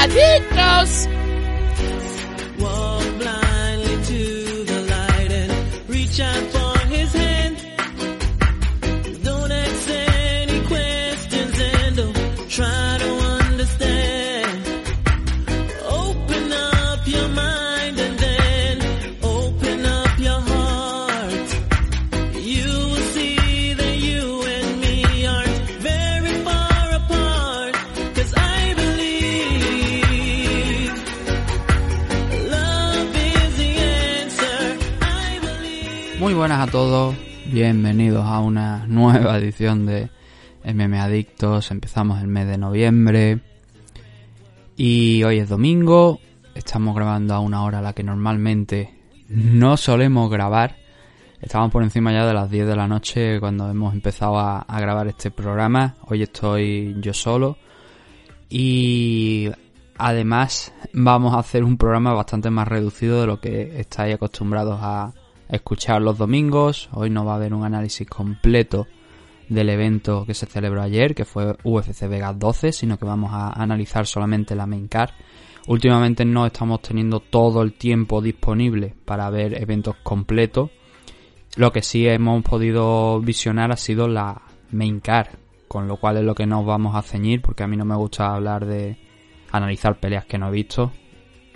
MM buenas a todos, bienvenidos a una nueva edición de MM Adictos. Empezamos el mes de noviembre y hoy es domingo. Estamos grabando a una hora la que normalmente no solemos grabar. Estamos por encima ya de las 10 de la noche cuando hemos empezado a, a grabar este programa. Hoy estoy yo solo y además vamos a hacer un programa bastante más reducido de lo que estáis acostumbrados a escuchar los domingos. Hoy no va a haber un análisis completo del evento que se celebró ayer, que fue UFC Vegas 12, sino que vamos a analizar solamente la main card. Últimamente no estamos teniendo todo el tiempo disponible para ver eventos completos. Lo que sí hemos podido visionar ha sido la main card, con lo cual es lo que nos vamos a ceñir, porque a mí no me gusta hablar de analizar peleas que no he visto,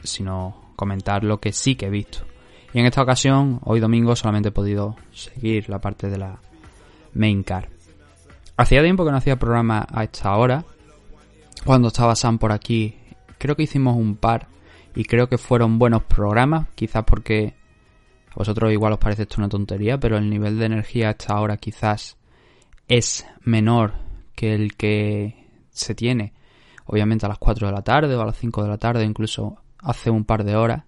sino comentar lo que sí que he visto. Y en esta ocasión, hoy domingo, solamente he podido seguir la parte de la main card. Hacía tiempo que no hacía programa a esta hora. Cuando estaba Sam por aquí, creo que hicimos un par y creo que fueron buenos programas, quizás porque a vosotros igual os parece esto una tontería, pero el nivel de energía a esta hora quizás es menor que el que se tiene, obviamente a las 4 de la tarde o a las 5 de la tarde, incluso hace un par de horas.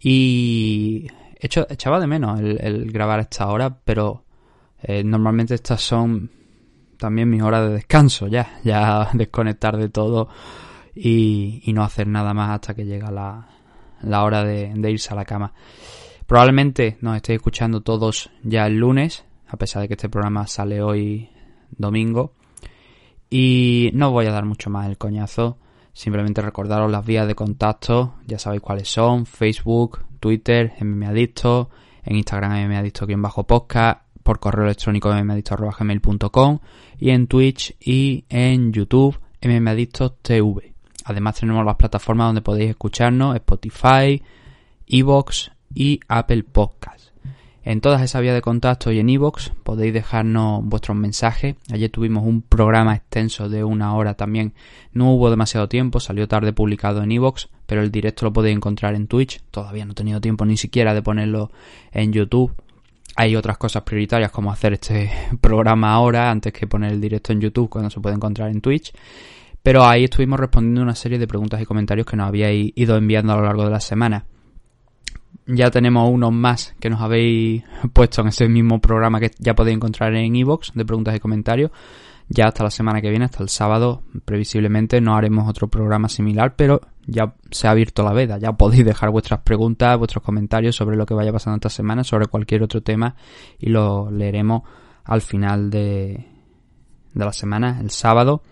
Y echo- echaba de menos el, grabar esta hora, pero eh, normalmente estas son también mis horas de descanso, ya, ya desconectar de todo y, y no hacer nada más hasta que llega la, la hora de, de irse a la cama. Probablemente nos estéis escuchando todos ya el lunes, a pesar de que este programa sale hoy domingo. Y no voy a dar mucho más el coñazo. Simplemente recordaros las vías de contacto. Ya sabéis cuáles son. Facebook, Twitter, mmadicto. En Instagram mmadicto-podcast. Por correo electrónico mmadicto.gmail.com. Y en Twitch y en YouTube mmadicto.tv. Además tenemos las plataformas donde podéis escucharnos. Spotify, Evox y Apple Podcast. En todas esas vías de contacto y en iVoox podéis dejarnos vuestros mensajes. Ayer tuvimos un programa extenso de una hora también. No hubo demasiado tiempo, salió tarde publicado en iVoox, pero el directo lo podéis encontrar en Twitch. Todavía no he tenido tiempo ni siquiera de ponerlo en YouTube. Hay otras cosas prioritarias como hacer este programa ahora antes que poner el directo en YouTube cuando se puede encontrar en Twitch. Pero ahí estuvimos respondiendo una serie de preguntas y comentarios que nos habíais ido enviando a lo largo de la semana ya tenemos unos más que nos habéis puesto en ese mismo programa que ya podéis encontrar en iVoox de preguntas y comentarios. Ya hasta la semana que viene, hasta el sábado, previsiblemente no haremos otro programa similar, pero ya se ha abierto la veda. Ya podéis dejar vuestras preguntas, vuestros comentarios sobre lo que vaya pasando esta semana, sobre cualquier otro tema, y lo leeremos al final de, de la semana, el sábado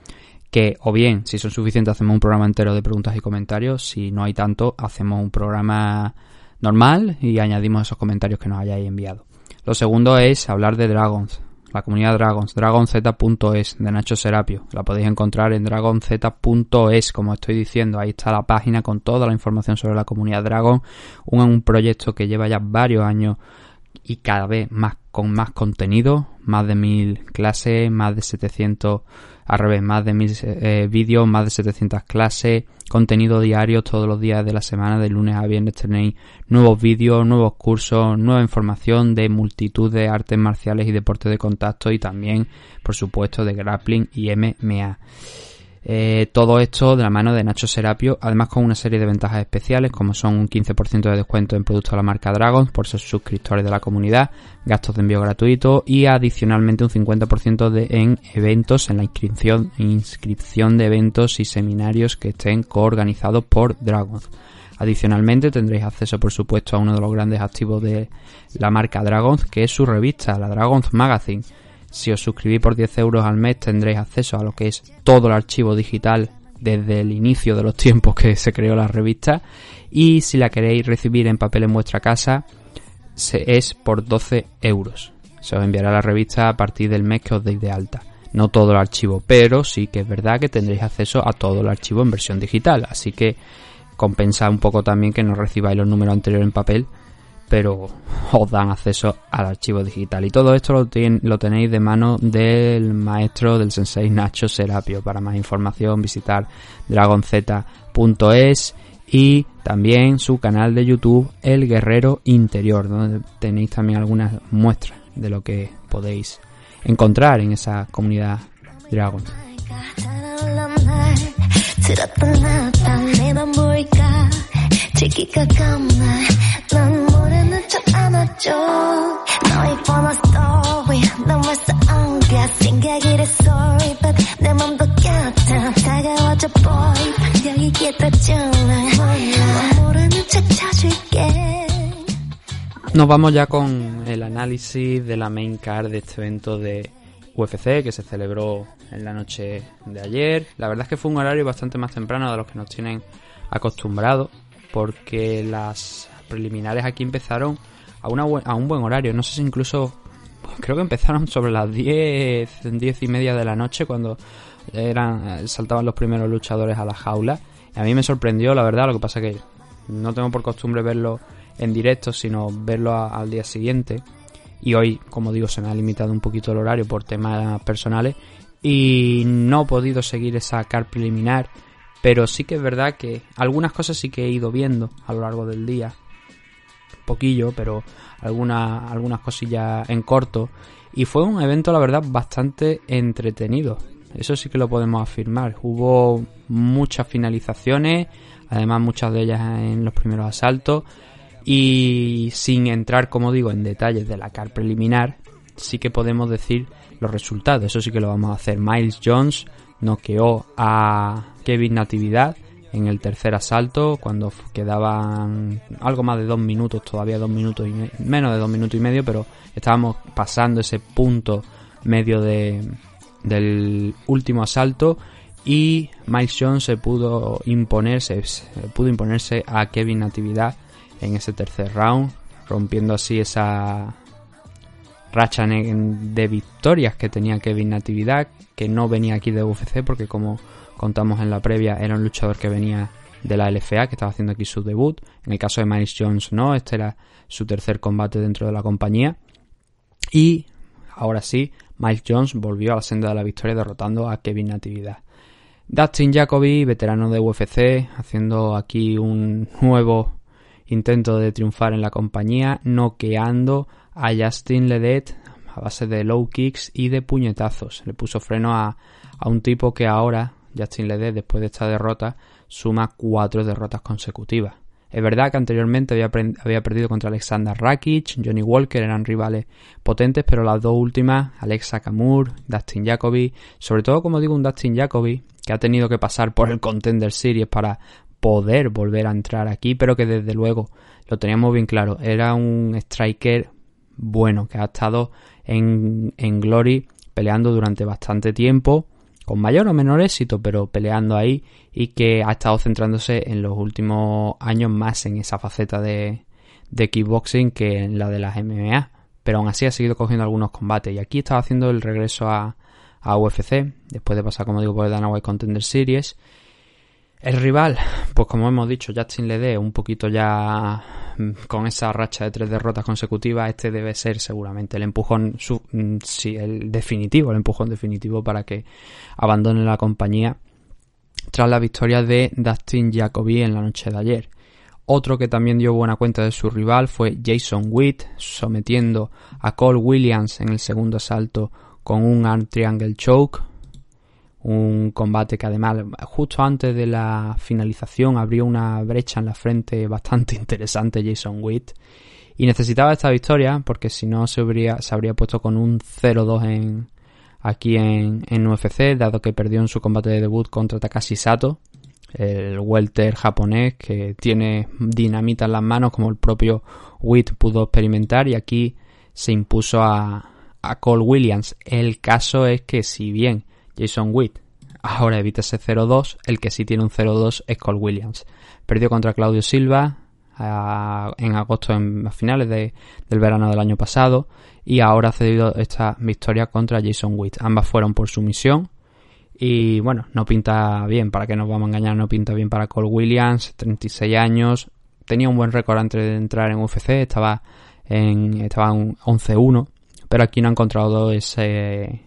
que o bien, si son suficientes, hacemos un programa entero de preguntas y comentarios, si no hay tanto, hacemos un programa normal y añadimos esos comentarios que nos hayáis enviado. Lo segundo es hablar de Dragons, la comunidad Dragons, dragonz.es de Nacho Serapio. La podéis encontrar en dragonz.es, como estoy diciendo. Ahí está la página con toda la información sobre la comunidad Dragon, un, un proyecto que lleva ya varios años y cada vez más con más contenido, más de mil clases, más de 700, al revés, más de mil eh, vídeos, más de 700 clases, contenido diario todos los días de la semana, de lunes a viernes tenéis nuevos vídeos, nuevos cursos, nueva información de multitud de artes marciales y deportes de contacto y también, por supuesto, de grappling y MMA. Eh, todo esto de la mano de Nacho Serapio, además con una serie de ventajas especiales como son un 15% de descuento en productos de la marca Dragon por ser suscriptores de la comunidad, gastos de envío gratuito y adicionalmente un 50% de, en eventos, en la inscripción, inscripción de eventos y seminarios que estén coorganizados por Dragon. Adicionalmente tendréis acceso por supuesto a uno de los grandes activos de la marca Dragon que es su revista, la Dragon Magazine si os suscribís por 10 euros al mes tendréis acceso a lo que es todo el archivo digital desde el inicio de los tiempos que se creó la revista y si la queréis recibir en papel en vuestra casa es por 12 euros. Se os enviará la revista a partir del mes que os deis de alta. No todo el archivo, pero sí que es verdad que tendréis acceso a todo el archivo en versión digital. Así que compensa un poco también que no recibáis los números anteriores en papel pero os dan acceso al archivo digital. Y todo esto lo, lo tenéis de mano del maestro del sensei Nacho Serapio. Para más información visitar dragonz.es y también su canal de YouTube El Guerrero Interior, donde tenéis también algunas muestras de lo que podéis encontrar en esa comunidad Dragon. Nos vamos ya con el análisis de la main card de este evento de UFC que se celebró en la noche de ayer. La verdad es que fue un horario bastante más temprano de los que nos tienen acostumbrados porque las preliminares aquí empezaron a, una a un buen horario. No sé si incluso creo que empezaron sobre las 10, 10 y media de la noche cuando eran saltaban los primeros luchadores a la jaula. Y a mí me sorprendió, la verdad, lo que pasa que no tengo por costumbre verlo en directo, sino verlo al día siguiente. Y hoy, como digo, se me ha limitado un poquito el horario por temas personales y no he podido seguir esa car preliminar. Pero sí que es verdad que algunas cosas sí que he ido viendo a lo largo del día poquillo, pero algunas, algunas cosillas en corto. Y fue un evento, la verdad, bastante entretenido. Eso sí que lo podemos afirmar. Hubo muchas finalizaciones, además muchas de ellas en los primeros asaltos. Y sin entrar, como digo, en detalles de la car preliminar, sí que podemos decir los resultados. Eso sí que lo vamos a hacer. Miles Jones noqueó a Kevin Natividad en el tercer asalto, cuando quedaban algo más de dos minutos, todavía dos minutos y menos de dos minutos y medio, pero estábamos pasando ese punto medio de, del último asalto y Mike Jones se pudo imponerse, pudo imponerse a Kevin Natividad en ese tercer round, rompiendo así esa racha de victorias que tenía Kevin Natividad, que no venía aquí de UFC porque como contamos en la previa, era un luchador que venía de la LFA, que estaba haciendo aquí su debut. En el caso de Miles Jones, no, este era su tercer combate dentro de la compañía. Y ahora sí, Miles Jones volvió a la senda de la victoria derrotando a Kevin Natividad. Dustin Jacoby, veterano de UFC, haciendo aquí un nuevo intento de triunfar en la compañía, noqueando a Justin Ledet a base de low kicks y de puñetazos. Le puso freno a, a un tipo que ahora Justin Lede, después de esta derrota, suma cuatro derrotas consecutivas. Es verdad que anteriormente había, había, perdido contra Alexander Rakic, Johnny Walker, eran rivales potentes, pero las dos últimas, Alexa Kamur, Dustin Jacoby, sobre todo como digo un Dustin Jacoby, que ha tenido que pasar por el Contender Series para poder volver a entrar aquí, pero que desde luego lo teníamos bien claro, era un striker bueno, que ha estado en, en Glory peleando durante bastante tiempo, con mayor o menor éxito, pero peleando ahí y que ha estado centrándose en los últimos años más en esa faceta de, de kickboxing que en la de las MMA. Pero aún así ha seguido cogiendo algunos combates y aquí estaba haciendo el regreso a, a UFC después de pasar, como digo, por el Dana White Contender Series. El rival, pues como hemos dicho, Justin Lede, un poquito ya con esa racha de tres derrotas consecutivas, este debe ser seguramente el empujón, mm, el definitivo, el empujón definitivo para que abandone la compañía tras la victoria de Dustin Jacoby en la noche de ayer. Otro que también dio buena cuenta de su rival fue Jason Witt, sometiendo a Cole Williams en el segundo asalto con un arm triangle choke. Un combate que además justo antes de la finalización abrió una brecha en la frente bastante interesante Jason Witt. Y necesitaba esta victoria porque si no se habría, se habría puesto con un 0-2 en, aquí en, en UFC, dado que perdió en su combate de debut contra Takashi Sato, el welter japonés que tiene dinamita en las manos como el propio Witt pudo experimentar y aquí se impuso a, a Cole Williams. El caso es que si bien Jason Witt. Ahora evita ese 0-2, el que sí tiene un 0-2 es Cole Williams. Perdió contra Claudio Silva a, en agosto, en, a finales de, del verano del año pasado, y ahora ha cedido esta victoria contra Jason Witt. Ambas fueron por sumisión. Y bueno, no pinta bien, para que nos vamos a engañar, no pinta bien para Cole Williams, 36 años, tenía un buen récord antes de entrar en UFC, estaba en, estaba en 11-1, pero aquí no ha encontrado ese,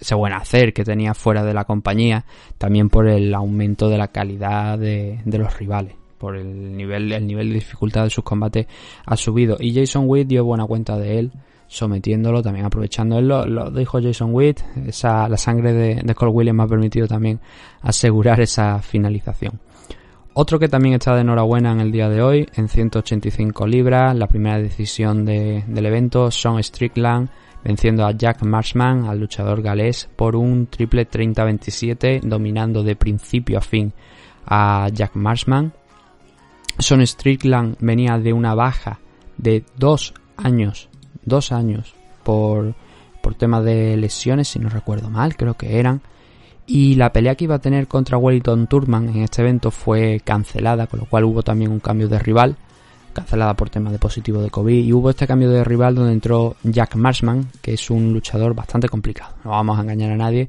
ese buen hacer que tenía fuera de la compañía, también por el aumento de la calidad de, de los rivales por el nivel, el nivel de dificultad de sus combates ha subido. Y Jason Witt dio buena cuenta de él sometiéndolo, también aprovechando. Él lo, dijo Jason Witt, esa, la sangre de, de Williams me ha permitido también asegurar esa finalización. Otro que también está de enhorabuena en el día de hoy, en 185 libras, la primera decisión de, del evento, Sean Strickland venciendo a Jack Marshman, al luchador galés, por un triple 30-27, dominando de principio a fin a Jack Marshman. Sean Strickland venía de una baja de dos años dos años por, por tema de lesiones, si no recuerdo mal, creo que eran. Y la pelea que iba a tener contra Wellington Turman en este evento fue cancelada, con lo cual hubo también un cambio de rival, cancelada por tema de positivo de COVID. Y hubo este cambio de rival donde entró Jack Marshman, que es un luchador bastante complicado, no vamos a engañar a nadie.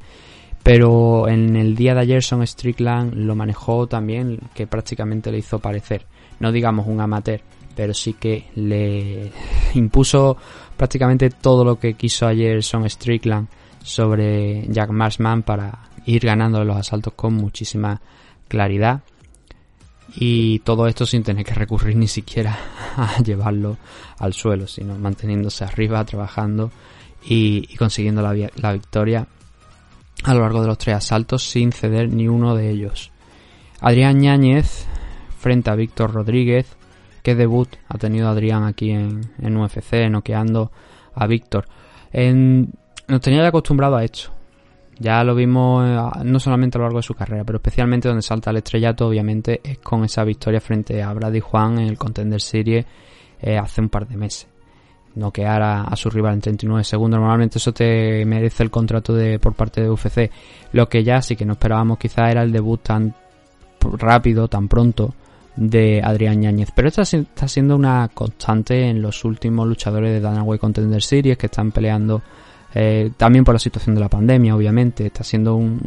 Pero en el día de ayer Son Strickland lo manejó también, que prácticamente le hizo parecer, no digamos un amateur, pero sí que le impuso prácticamente todo lo que quiso ayer Son Strickland sobre Jack Marshman para ir ganando los asaltos con muchísima claridad y todo esto sin tener que recurrir ni siquiera a llevarlo al suelo, sino manteniéndose arriba, trabajando y, consiguiendo la, la, victoria a lo largo de los tres asaltos sin ceder ni uno de ellos. Adrián Ñáñez frente a Víctor Rodríguez qué debut ha tenido Adrián aquí en, en UFC, noqueando a Víctor. nos tenía acostumbrado a esto. Ya lo vimos eh, no solamente a lo largo de su carrera, pero especialmente donde salta el estrellato, obviamente, es con esa victoria frente a Brady Juan en el Contender Series eh, hace un par de meses. Noquear a, a, su rival en 39 segundos, normalmente eso te merece el contrato de por parte de UFC. Lo que ya sí que no esperábamos quizás era el debut tan rápido, tan pronto, de Adrián Ñáñez. Pero esta está siendo una constante en los últimos luchadores de Danaway Contender Series que están peleando eh, también por la situación de la pandemia, obviamente. Está siendo un,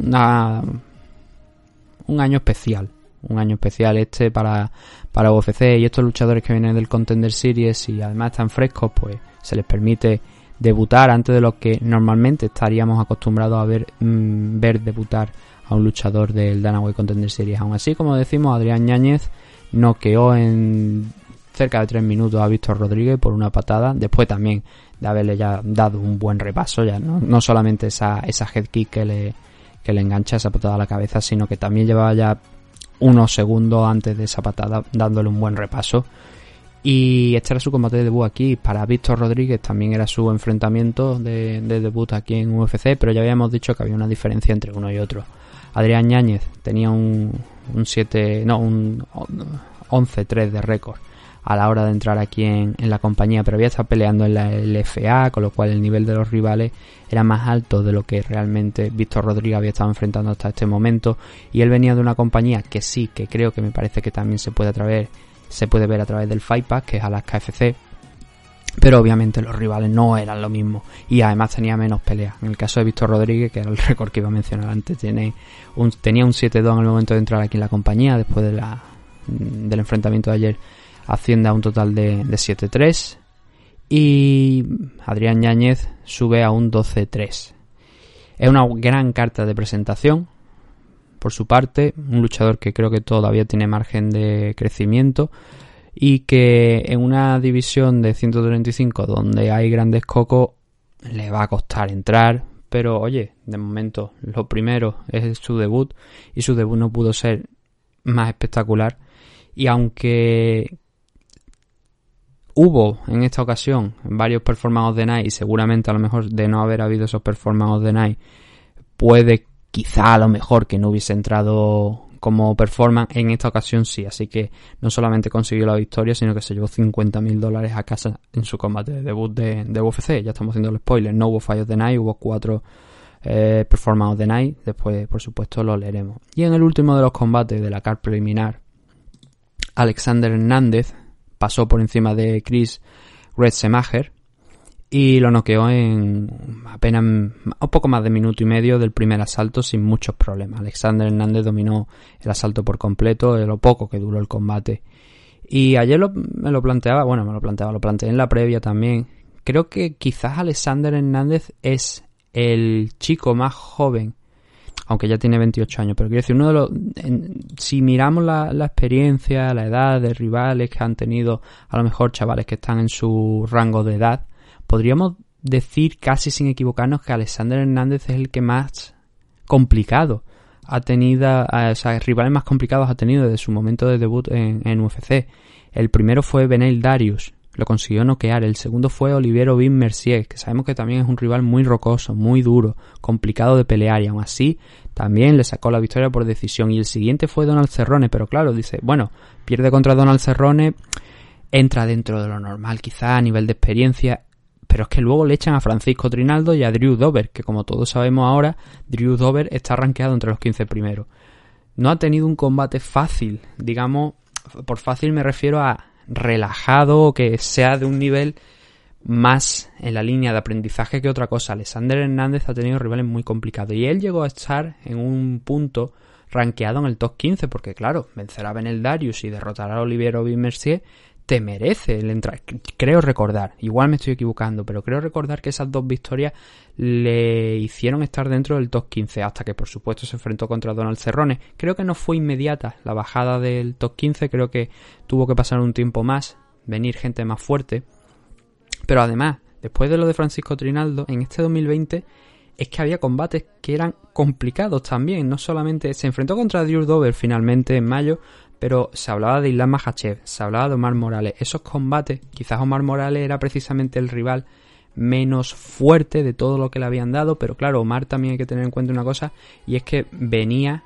un año especial. Un año especial este para, para UFC y estos luchadores que vienen del Contender Series y además están frescos, pues se les permite debutar antes de lo que normalmente estaríamos acostumbrados a ver, mmm, ver debutar a un luchador del Danaway Contender Series. Aún así, como decimos, Adrián Ñáñez noqueó en cerca de 3 minutos a Víctor Rodríguez por una patada. Después también de haberle ya dado un buen repaso, ya no, no solamente esa, esa head kick que le, que le engancha esa patada a la cabeza, sino que también llevaba ya unos segundos antes de esa patada dándole un buen repaso. Y este era su combate de debut aquí. Para Víctor Rodríguez también era su enfrentamiento de, de, debut aquí en UFC, pero ya habíamos dicho que había una diferencia entre uno y otro. Adrián Ñáñez tenía un, un 7, no, un 11-3 de récord a la hora de entrar aquí en, en, la compañía, pero había estado peleando en la LFA, con lo cual el nivel de los rivales era más alto de lo que realmente Víctor Rodríguez había estado enfrentando hasta este momento. Y él venía de una compañía que sí, que creo que me parece que también se puede, través, se puede ver a través del Fight Pack, que es a las KFC, pero obviamente los rivales no eran lo mismo y además tenía menos peleas. En el caso de Víctor Rodríguez, que era el récord que iba a mencionar antes, tiene un, tenía un 7-2 en el momento de entrar aquí en la compañía después del enfrentamiento de ayer asciende a un total de, de 7-3 y Adrián Yáñez sube a un 12-3. Es una gran carta de presentación por su parte, un luchador que creo que todavía tiene margen de crecimiento y que en una división de 135 donde hay grandes cocos le va a costar entrar, pero oye, de momento lo primero es su debut y su debut no pudo ser más espectacular y aunque hubo en esta ocasión varios performances de Night y seguramente a lo mejor de no haber habido esos performances de Night puede quizá a lo mejor que no hubiese entrado como performance en esta ocasión sí, así que no solamente consiguió la victoria, sino que se llevó 50 mil dólares a casa en su combate de debut de, de UFC. Ya estamos haciendo el spoiler, no hubo fallos de Night, hubo cuatro eh, performances de Night, después por supuesto lo leeremos. Y en el último de los combates de la car preliminar, Alexander Hernández pasó por encima de Chris Retzemacher y lo noqueó en apenas un poco más de minuto y medio del primer asalto sin muchos problemas. Alexander Hernández dominó el asalto por completo, de lo poco que duró el combate. Y ayer me lo planteaba, bueno, me lo planteaba, lo planteé en la previa también. Creo que quizás Alexander Hernández es el chico más joven, aunque ya tiene 28 años, pero quiero decir, uno de los, si miramos la, la experiencia, la edad de rivales que han tenido, a lo mejor chavales que están en su rango de edad, podríamos decir casi sin equivocarnos que Alexander Hernández es el que más complicado ha tenido, o sea, rivales más complicados ha tenido desde su momento de debut en, UFC. El primero fue Benel Darius, lo consiguió noquear. El segundo fue Oliviero Bin Mercier, que sabemos que también es un rival muy rocoso, muy duro, complicado de pelear y aún así también le sacó la victoria por decisión. Y el siguiente fue Donald Cerrone, pero claro, dice, bueno, pierde contra Donald Cerrone, entra dentro de lo normal quizá a nivel de experiencia pero es que luego le echan a Francisco Trinaldo y a Drew Dover, que como todos sabemos ahora, Drew Dover está rankeado entre los 15 primeros. No ha tenido un combate fácil, digamos, por fácil me refiero a relajado, que sea de un nivel más en la línea de aprendizaje que otra cosa. Alexander Hernández ha tenido rivales muy complicados y él llegó a estar en un punto rankeado en el top 15, porque claro, vencer a Benel Darius y derrotar a Olivier Aubin Mercier te merece el entrar. Creo recordar, igual me estoy equivocando, pero creo recordar que esas dos victorias le hicieron estar dentro del top 15 hasta que por supuesto se enfrentó contra Donald Cerrone. Creo que no fue inmediata la bajada del top 15, creo que tuvo que pasar un tiempo más, venir gente más fuerte. Pero además, después de lo de Francisco Trinaldo, en este 2020 es que había combates que eran complicados también. No solamente se enfrentó contra Drew Dover finalmente en mayo, pero se hablaba de Islam Mahachev, se hablaba de Omar Morales. Esos combates, quizás Omar Morales era precisamente el rival menos fuerte de todo lo que le habían dado, pero claro, Omar también hay que tener en cuenta una cosa, y es que venía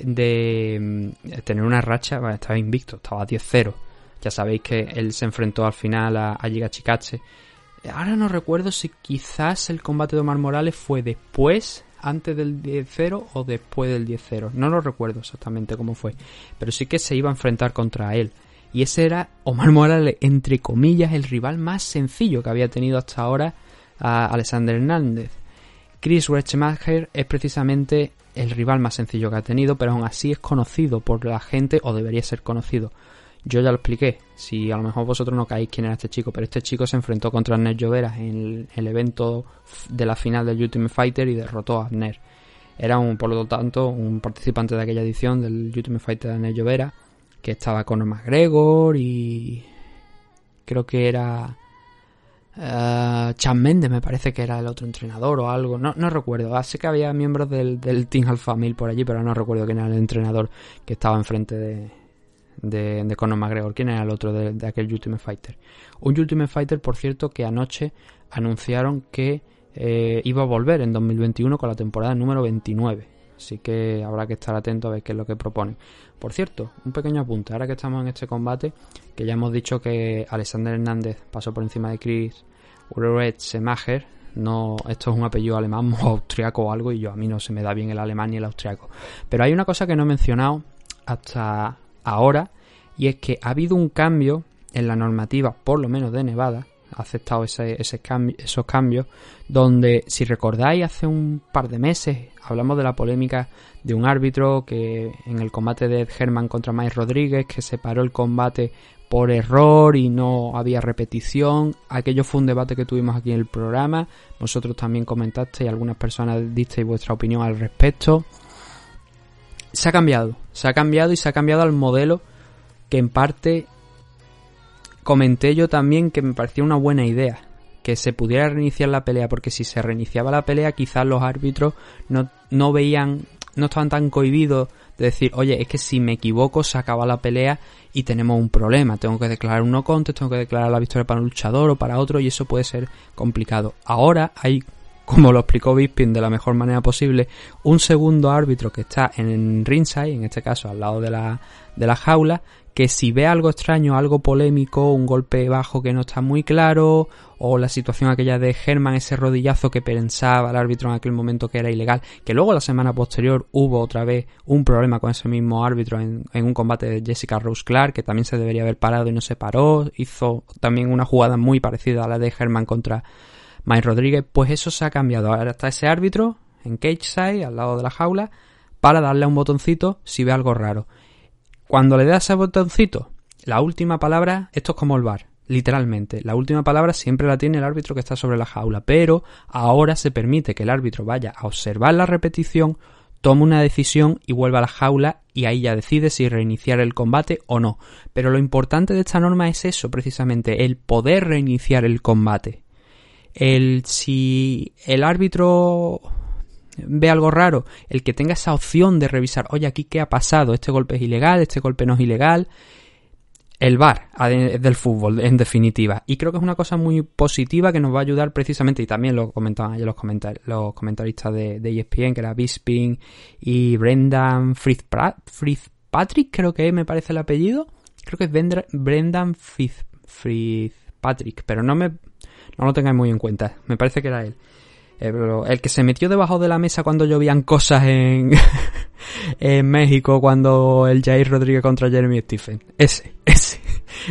de mm, tener una racha, estaba invicto, estaba a 10-0. Ya sabéis que él se enfrentó al final a, a Giga. Ahora no recuerdo si quizás el combate de Omar Morales fue después antes del 10-0 o después del 10-0. No lo recuerdo exactamente cómo fue, pero sí que se iba a enfrentar contra él. Y ese era Omar Morales, entre comillas, el rival más sencillo que había tenido hasta ahora a Alexander Hernández. Chris Rechmacher es precisamente el rival más sencillo que ha tenido, pero aún así es conocido por la gente, o debería ser conocido, yo ya lo expliqué. Si a lo mejor vosotros no caéis quién era este chico, pero este chico se enfrentó contra Abner Lloveras en el, evento de la final del Ultimate Fighter y derrotó a Abner. Era un, por lo tanto, un participante de aquella edición del Ultimate Fighter de Abner Llovera, que estaba con McGregor y creo que era uh, Chan Mendes, me parece que era el otro entrenador o algo, no, no recuerdo. Así que había miembros del, del Team Alpha Mil por allí, pero no recuerdo quién era el entrenador que estaba enfrente de, de, de Conor McGregor. ¿Quién era el otro de, aquel Ultimate Fighter? Un Ultimate Fighter, por cierto, que anoche anunciaron que eh, iba a volver en 2021 con la temporada número 29. Así que habrá que estar atento a ver qué es lo que proponen. Por cierto, un pequeño apunte. Ahora que estamos en este combate, que ya hemos dicho que Alexander Hernández pasó por encima de Chris Semacher. No, esto es un apellido alemán o austriaco o algo y yo a mí no se me da bien el alemán ni el austriaco. Pero hay una cosa que no he mencionado hasta ahora y es que ha habido un cambio en la normativa, por lo menos de Nevada, ha aceptado ese, ese cambio, esos cambios, donde si recordáis hace un par de meses hablamos de la polémica de un árbitro que en el combate de Herman contra Mike Rodríguez que separó el combate por error y no había repetición. Aquello fue un debate que tuvimos aquí en el programa. Vosotros también comentasteis algunas personas disteis vuestra opinión al respecto. Se ha cambiado, se ha cambiado y se ha cambiado al modelo que en parte comenté yo también que me parecía una buena idea que se pudiera reiniciar la pelea, porque si se reiniciaba la pelea quizás los árbitros no, no veían, no estaban tan cohibidos de decir, oye, es que si me equivoco se acaba la pelea y tenemos un problema, tengo que declarar un no contest, tengo que declarar la victoria para un luchador o para otro y eso puede ser complicado. Ahora hay como lo explicó Bisping de la mejor manera posible, un segundo árbitro que está en ringside, en este caso al lado de la, de la jaula, que si ve algo extraño, algo polémico, un golpe bajo que no está muy claro, o la situación aquella de Herman, ese rodillazo que pensaba el árbitro en aquel momento que era ilegal, que luego la semana posterior hubo otra vez un problema con ese mismo árbitro en, un combate de Jessica Rose Clark, que también se debería haber parado y no se paró, hizo también una jugada muy parecida a la de Herman contra Mike Rodríguez, pues eso se ha cambiado. Ahora está ese árbitro en cage side, al lado de la jaula, para darle a un botoncito si ve algo raro. Cuando le das ese botoncito, la última palabra, esto es como el bar, literalmente. La última palabra siempre la tiene el árbitro que está sobre la jaula, pero ahora se permite que el árbitro vaya a observar la repetición, tome una decisión y vuelva a la jaula y ahí ya decide si reiniciar el combate o no. Pero lo importante de esta norma es eso, precisamente, el poder reiniciar el combate. El si el árbitro ve algo raro, el que tenga esa opción de revisar, oye, aquí qué ha pasado, este golpe es ilegal, este golpe no es ilegal, el VAR del fútbol, en definitiva. Y creo que es una cosa muy positiva que nos va a ayudar precisamente, y también lo comentaban ayer los, los comentaristas de, ESPN, que era Bisping y Brendan Fitzpatrick, creo que me parece el apellido. Creo que es Brendan Fitzpatrick, pero no me no lo tengáis muy en cuenta, me parece que era él. Eh, el que se metió debajo de la mesa cuando llovían cosas en, en México, cuando el Jair Rodríguez contra Jeremy Stephen. Ese, ese,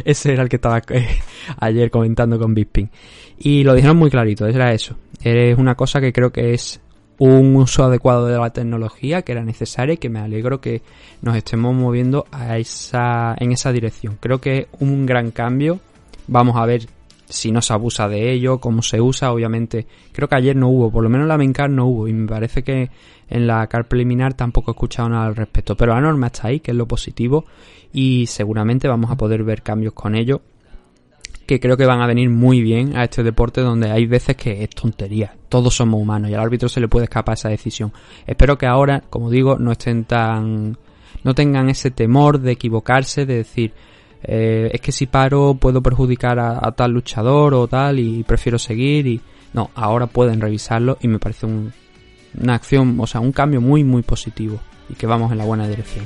ese era el que estaba eh, ayer comentando con Bisping. Y lo dijeron muy clarito, era eso. Es una cosa que creo que es un uso adecuado de la tecnología que era necesaria y que me alegro que nos estemos moviendo a esa, en esa dirección. Creo que es un gran cambio. Vamos a ver si no se abusa de ello, cómo se usa, obviamente. Creo que ayer no hubo, por lo menos en la main no hubo, y me parece que en la car preliminar tampoco he escuchado nada al respecto. Pero la norma está ahí, que es lo positivo, y seguramente vamos a poder ver cambios con ello, que creo que van a venir muy bien a este deporte donde hay veces que es tontería. Todos somos humanos y al árbitro se le puede escapar esa decisión. Espero que ahora, como digo, no estén tan. no tengan ese temor de equivocarse, de decir eh, es que si paro puedo perjudicar a, tal luchador o tal y prefiero seguir y no, ahora pueden revisarlo y me parece una acción, o sea, un cambio muy muy positivo y que vamos en la buena dirección.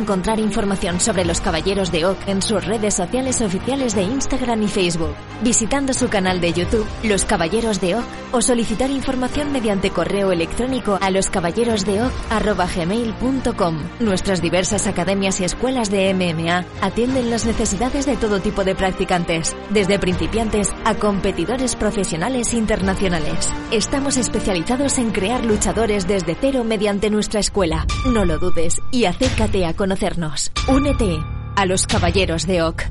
encontrar información sobre los Caballeros de Oak en sus redes sociales oficiales de Instagram y Facebook, visitando su canal de YouTube, Los Caballeros de Oak, o solicitar información mediante correo electrónico a loscaballerosdeoc.gmail.com gmail.com. Nuestras diversas academias y escuelas de MMA atienden las necesidades de todo tipo de practicantes, desde principiantes a competidores profesionales internacionales. Estamos especializados en crear luchadores desde cero mediante nuestra escuela. No lo dudes y acércate a conocernos. Únete a los Caballeros de Oc.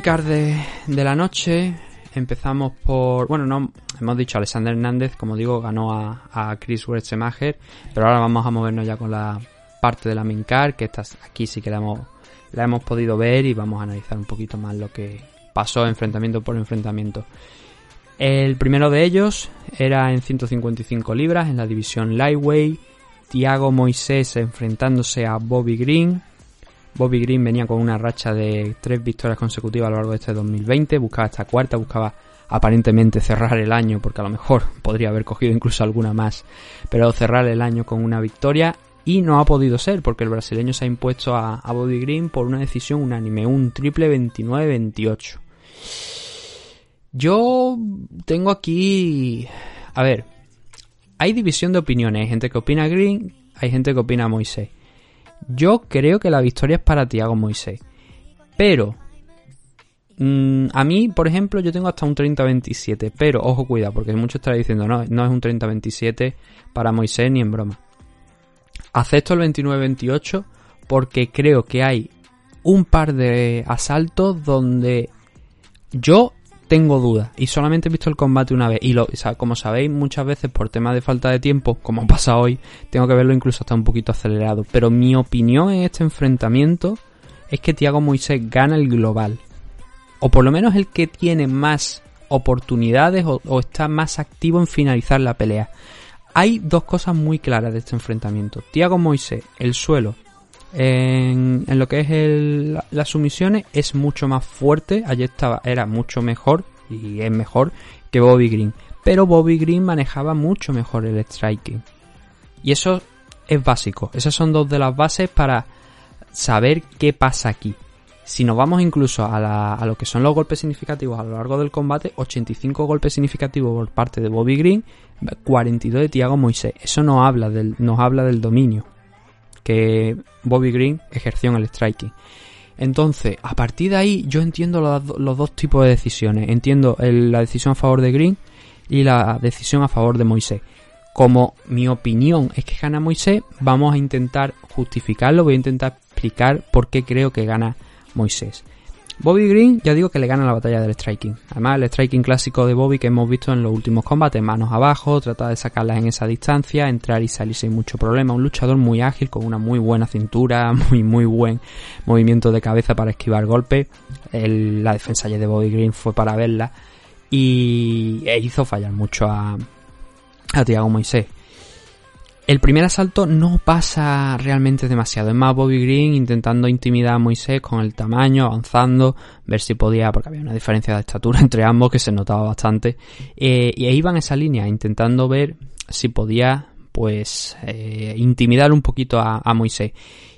De, la noche. Empezamos por. Bueno, no hemos dicho Alexander Hernández, como digo, ganó a, Chris Wertzemacher. Pero ahora vamos a movernos ya con la parte de la main card, que esta, aquí sí que la hemos, la hemos podido ver y vamos a analizar un poquito más lo que pasó enfrentamiento por enfrentamiento. El primero de ellos era en 155 libras en la división Lightweight. Tiago Moisés enfrentándose a Bobby Green. Bobby Green venía con una racha de tres victorias consecutivas a lo largo de este 2020, buscaba esta cuarta, buscaba aparentemente cerrar el año, porque a lo mejor podría haber cogido incluso alguna más, pero cerrar el año con una victoria y no ha podido ser, porque el brasileño se ha impuesto a, Bobby Green por una decisión unánime, un triple 29-28. Yo tengo aquí... A ver, hay división de opiniones, hay gente que opina Green, hay gente que opina Moisés. Yo creo que la victoria es para Tiago Moisés. Pero mm, a mí, por ejemplo, yo tengo hasta un 30-27. Pero, ojo, cuidado, porque muchos estarán diciendo, no, no es un 30-27 para Moisés ni en broma. Acepto el 29-28 porque creo que hay un par de asaltos donde yo tengo dudas y solamente he visto el combate una vez y como sabéis muchas veces por tema de falta de tiempo, como pasa hoy, tengo que verlo incluso hasta un poquito acelerado, pero mi opinión en este enfrentamiento es que Tiago Moisés gana el global o por lo menos el que tiene más oportunidades o, o está más activo en finalizar la pelea. Hay dos cosas muy claras de este enfrentamiento. Tiago Moisés, el suelo, en, lo que es las sumisiones es mucho más fuerte. Ayer estaba, era mucho mejor y es mejor que Bobby Green. Pero Bobby Green manejaba mucho mejor el striking. Y eso es básico. Esas son dos de las bases para saber qué pasa aquí. Si nos vamos incluso a lo que son los golpes significativos a lo largo del combate, 85 golpes significativos por parte de Bobby Green, 42 de Tiago Moisés. Eso nos habla del, nos habla del dominio que Bobby Green ejerció en el striking. Entonces, a partir de ahí, yo entiendo los, dos tipos de decisiones. Entiendo la decisión a favor de Green y la decisión a favor de Moisés. Como mi opinión es que gana Moisés, vamos a intentar justificarlo, voy a intentar explicar por qué creo que gana Moisés. Bobby Green, ya digo que le gana la batalla del striking. Además, el striking clásico de Bobby que hemos visto en los últimos combates, manos abajo, tratar de sacarlas en esa distancia, entrar y salir sin mucho problema. Un luchador muy ágil, con una muy buena cintura, muy muy buen movimiento de cabeza para esquivar golpes. La defensa de Bobby Green fue para verla y e hizo fallar mucho a, a Tiago Moisés. El primer asalto no pasa realmente demasiado. Es más Bobby Green intentando intimidar a Moisés con el tamaño, avanzando, ver si podía, porque había una diferencia de estatura entre ambos que se notaba bastante. Eh, y ahí iban esa línea, intentando ver si podía, pues, eh, intimidar un poquito a, Moisés.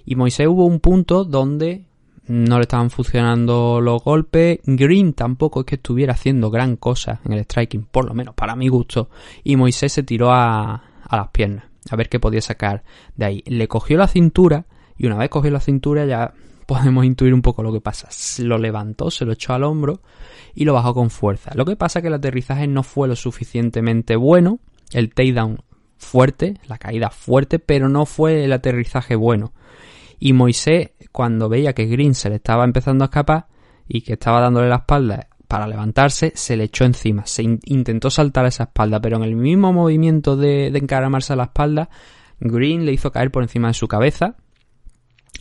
Y Moisés hubo un punto donde no le estaban funcionando los golpes. Green tampoco es que estuviera haciendo gran cosa en el striking, por lo menos para mi gusto. Y Moisés se tiró a las piernas, a ver qué podía sacar de ahí. Le cogió la cintura y una vez cogió la cintura ya podemos intuir un poco lo que pasa. Lo levantó, se lo echó al hombro y lo bajó con fuerza. Lo que pasa es que el aterrizaje no fue lo suficientemente bueno. El takedown fuerte, la caída fuerte, pero no fue el aterrizaje bueno. Y Moisés, cuando veía que Green se le estaba empezando a escapar y que estaba dándole la espalda para levantarse, se le echó encima. Se in- intentó saltar a esa espalda, pero en el mismo movimiento de, encaramarse a la espalda, Green le hizo caer por encima de su cabeza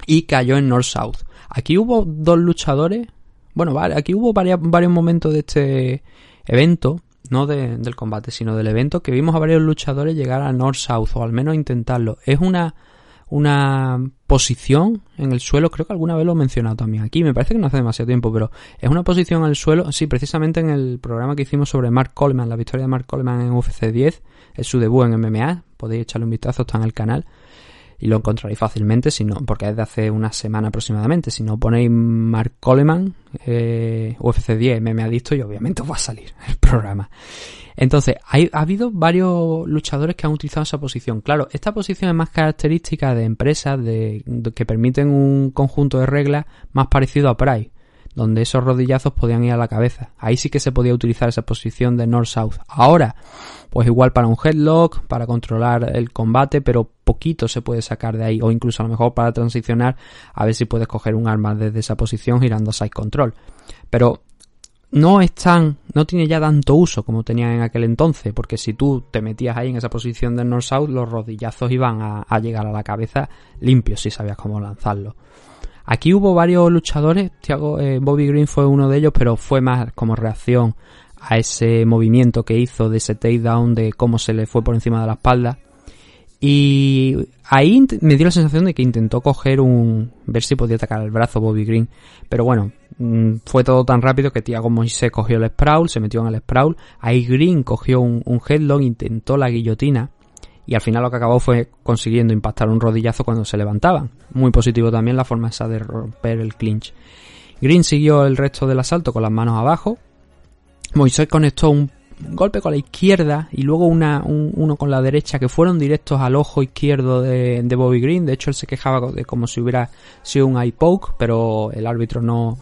y cayó en North-South. Aquí hubo dos luchadores, bueno, aquí hubo varios momentos de este evento, no de- del combate, sino del evento, que vimos a varios luchadores llegar a North-South, o al menos intentarlo. Es una, una posición en el suelo, creo que alguna vez lo he mencionado también aquí, me parece que no hace demasiado tiempo, pero es una posición en el suelo, sí, precisamente en el programa que hicimos sobre Mark Coleman, la victoria de Mark Coleman en UFC 10, es su debut en MMA, podéis echarle un vistazo, está en el canal. Y lo encontraréis fácilmente, si no, porque es de hace una semana aproximadamente. Si no ponéis Mark Coleman, eh, UFC 10, me ha Adicto y obviamente os va a salir el programa. Entonces, ha habido varios luchadores que han utilizado esa posición. Claro, esta posición es más característica de empresas de- que permiten un conjunto de reglas más parecido a Pride, donde esos rodillazos podían ir a la cabeza. Ahí sí que se podía utilizar esa posición de North-South. Ahora, pues igual para un headlock, para controlar el combate, pero poquito se puede sacar de ahí, o incluso a lo mejor para transicionar, a ver si puedes coger un arma desde esa posición girando side control. Pero no es tan, no tiene ya tanto uso como tenía en aquel entonces, porque si tú te metías ahí en esa posición de North-South, los rodillazos iban a, a llegar a la cabeza limpios si sabías cómo lanzarlo. Aquí hubo varios luchadores, eh, Bobby Green fue uno de ellos, pero fue más como reacción a ese movimiento que hizo de ese takedown, de cómo se le fue por encima de la espalda. Y ahí me dio la sensación de que intentó coger un... ver si podía atacar el brazo Bobby Green. Pero bueno, mm, fue todo tan rápido que Thiago Moisés cogió el sprawl, se metió en el sprawl. Ahí Green cogió un, un headlock, intentó la guillotina. Y al final lo que acabó fue consiguiendo impactar un rodillazo cuando se levantaban. Muy positivo también la forma esa de romper el clinch. Green siguió el resto del asalto con las manos abajo. Moisés conectó un golpe con la izquierda y luego uno con la derecha que fueron directos al ojo izquierdo de, de Bobby Green. De hecho, él se quejaba de como si hubiera sido un eye poke, pero el árbitro no,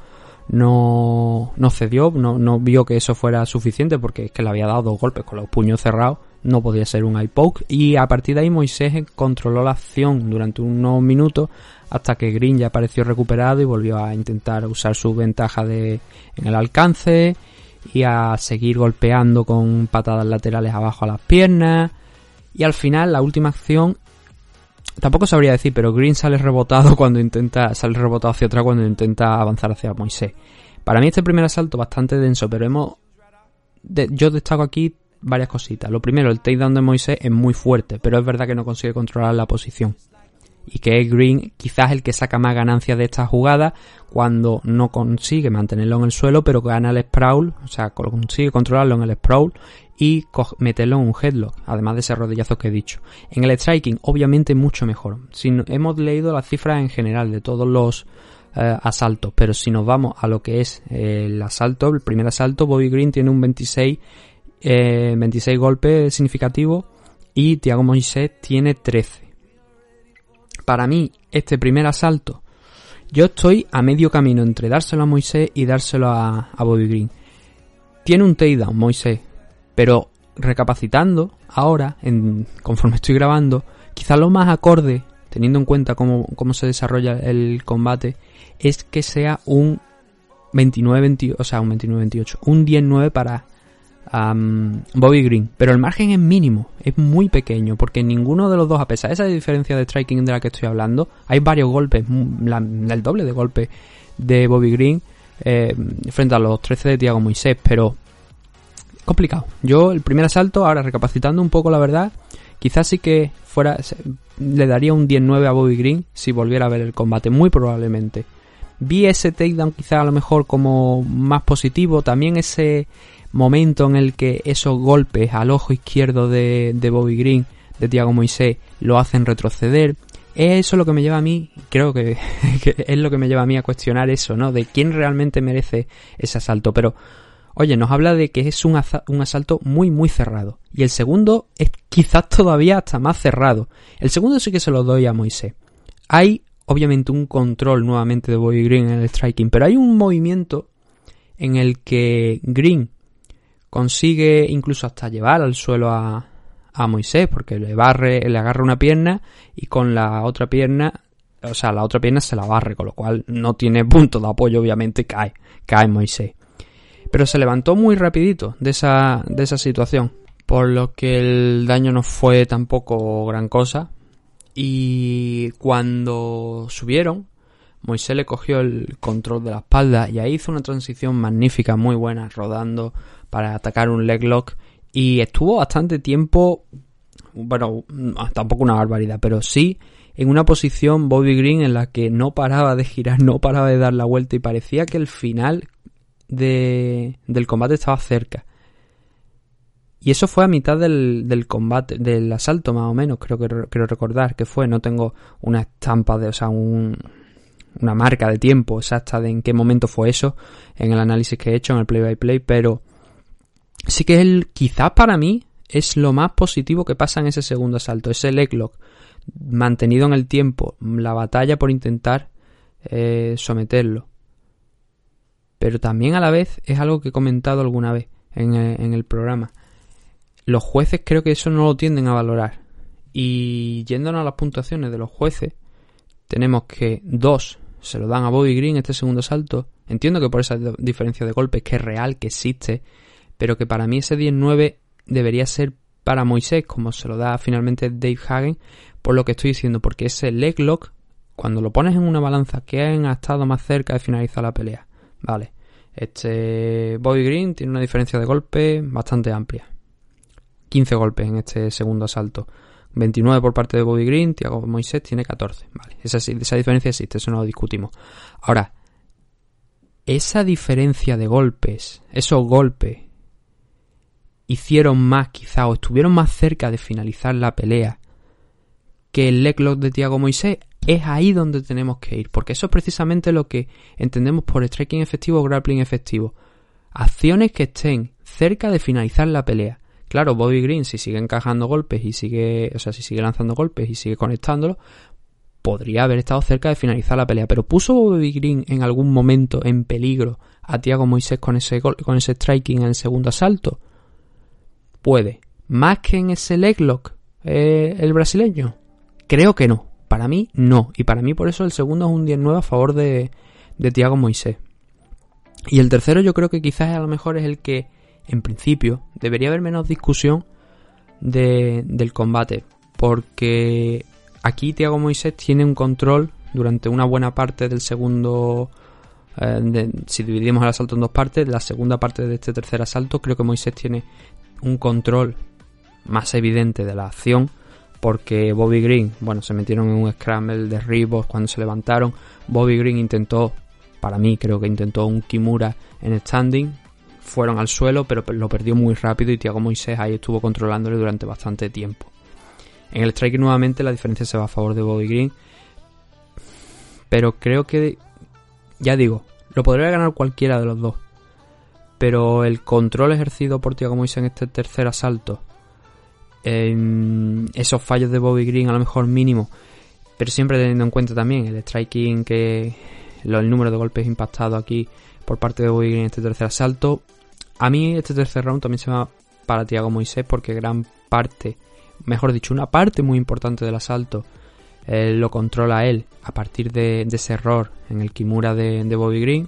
no, no cedió, no, no vio que eso fuera suficiente porque es que le había dado dos golpes con los puños cerrados, no podía ser un eye poke. Y a partir de ahí Moisés controló la acción durante unos minutos hasta que Green ya apareció recuperado y volvió a intentar usar su ventaja de, en el alcance y a seguir golpeando con patadas laterales abajo a las piernas. Y al final, la última acción, tampoco sabría decir, pero Green sale rebotado cuando intenta, sale rebotado hacia atrás cuando intenta avanzar hacia Moisés. Para mí este primer asalto bastante denso, pero hemos, de- yo destaco aquí varias cositas. Lo primero, el takedown de Moisés es muy fuerte, pero es verdad que no consigue controlar la posición. Y que es Green quizás el que saca más ganancias de esta jugada cuando no consigue mantenerlo en el suelo, pero gana el sprawl, o sea, consigue controlarlo en el sprawl y meterlo en un headlock, además de ese rodillazo que he dicho. En el striking, obviamente mucho mejor. Si hemos leído las cifras en general de todos los eh, asaltos, pero si nos vamos a lo que es el asalto, el primer asalto, Bobby Green tiene un 26, eh, 26 golpes significativos y Thiago Moisés tiene 13 para mí, este primer asalto, yo estoy a medio camino entre dárselo a Moisés y dárselo a, a Bobby Green. Tiene un takedown Moisés, pero recapacitando ahora, en, conforme estoy grabando, quizás lo más acorde, teniendo en cuenta cómo, cómo se desarrolla el combate, es que sea un 29-28, o sea, un 29-28, un 10-9 para Bobby Green. Pero el margen es mínimo, es muy pequeño, porque ninguno de los dos, a pesar de esa diferencia de striking de la que estoy hablando, hay varios golpes, mm, el doble de golpes de Bobby Green eh, frente a los 13 de Thiago Moisés, pero complicado. Yo el primer asalto, ahora recapacitando un poco la verdad, quizás sí que fuera le daría un 10-9 a Bobby Green si volviera a ver el combate, muy probablemente. Vi ese takedown quizás a lo mejor como más positivo, también ese momento en el que esos golpes al ojo izquierdo de, de Bobby Green, de Thiago Moisés, lo hacen retroceder. Eso es lo que me lleva a mí, creo que, es lo que me lleva a mí a cuestionar eso, ¿no? De quién realmente merece ese asalto. Pero, oye, nos habla de que es un, un asalto muy, muy cerrado. Y el segundo es quizás todavía hasta más cerrado. El segundo sí que se lo doy a Moisés. Hay, obviamente, un control nuevamente de Bobby Green en el striking, pero hay un movimiento en el que Green consigue incluso hasta llevar al suelo a, a Moisés, porque le barre, le agarra una pierna y con la otra pierna, o sea, la otra pierna se la barre, con lo cual no tiene punto de apoyo, obviamente cae, cae Moisés. Pero se levantó muy rapidito de esa, de esa situación, por lo que el daño no fue tampoco gran cosa. Y cuando subieron, Moisés le cogió el control de la espalda y ahí hizo una transición magnífica, muy buena, rodando para atacar un leg lock y estuvo bastante tiempo, bueno, no, tampoco una barbaridad, pero sí en una posición Bobby Green en la que no paraba de girar, no paraba de dar la vuelta y parecía que el final de, del combate estaba cerca. Y eso fue a mitad del, del combate, del asalto más o menos, creo que creo recordar que fue. No tengo una estampa de, o sea, un, una marca de tiempo exacta de en qué momento fue eso en el análisis que he hecho en el play by play, pero sí que el quizás para mí es lo más positivo que pasa en ese segundo asalto, ese leglock mantenido en el tiempo, la batalla por intentar eh, someterlo. Pero también a la vez es algo que he comentado alguna vez en el, en el programa. Los jueces creo que eso no lo tienden a valorar. Y yéndonos a las puntuaciones de los jueces, tenemos que dos se lo dan a Bobby Green este segundo salto. Entiendo que por esa diferencia de golpes que es real, que existe, pero que para mí ese 10-9 debería ser para Moisés, como se lo da finalmente Dave Hagen, por lo que estoy diciendo, porque ese leg lock, cuando lo pones en una balanza, que ha estado más cerca de finalizar la pelea? Vale, este Bobby Green tiene una diferencia de golpes bastante amplia. 15 golpes en este segundo asalto. 29 por parte de Bobby Green, Tiago Moisés tiene 14. Vale, esa, esa diferencia existe, eso no lo discutimos. Ahora, esa diferencia de golpes, esos golpes, hicieron más quizá o estuvieron más cerca de finalizar la pelea que el leglock de Tiago Moisés, es ahí donde tenemos que ir, porque eso es precisamente lo que entendemos por striking efectivo o grappling efectivo. Acciones que estén cerca de finalizar la pelea. Claro, Bobby Green, si sigue encajando golpes y sigue, o sea, si sigue lanzando golpes y sigue conectándolo, podría haber estado cerca de finalizar la pelea. Pero puso Bobby Green en algún momento en peligro a Tiago Moisés con ese, con ese striking en el segundo asalto. Puede. Más que en ese leglock, eh, el brasileño. Creo que no. Para mí, no. Y para mí, por eso, el segundo es un 10-9 a favor de, de Tiago Moisés. Y el tercero, yo creo que quizás a lo mejor es el que en principio, debería haber menos discusión de, del combate. Porque aquí Tiago Moisés tiene un control durante una buena parte del segundo. Eh, si dividimos el asalto en dos partes, la segunda parte de este tercer asalto, creo que Moisés tiene un control más evidente de la acción. Porque Bobby Green, bueno, se metieron en un scramble de ribos cuando se levantaron. Bobby Green intentó, para mí creo que intentó un Kimura en standing, fueron al suelo, pero lo perdió muy rápido y Tiago Moisés ahí estuvo controlándole durante bastante tiempo. En el strike nuevamente la diferencia se va a favor de Bobby Green, pero creo que, ya digo, lo podría ganar cualquiera de los dos. Pero el control ejercido por Tiago Moisés en este tercer asalto, esos fallos de Bobby Green a lo mejor mínimo, pero siempre teniendo en cuenta también el striking que el número de golpes impactados aquí por parte de Bobby Green en este tercer asalto, a mí este tercer round también se va para Tiago Moisés porque gran parte, mejor dicho, una parte muy importante del asalto eh, lo controla él a partir de, ese error en el Kimura de, Bobby Green.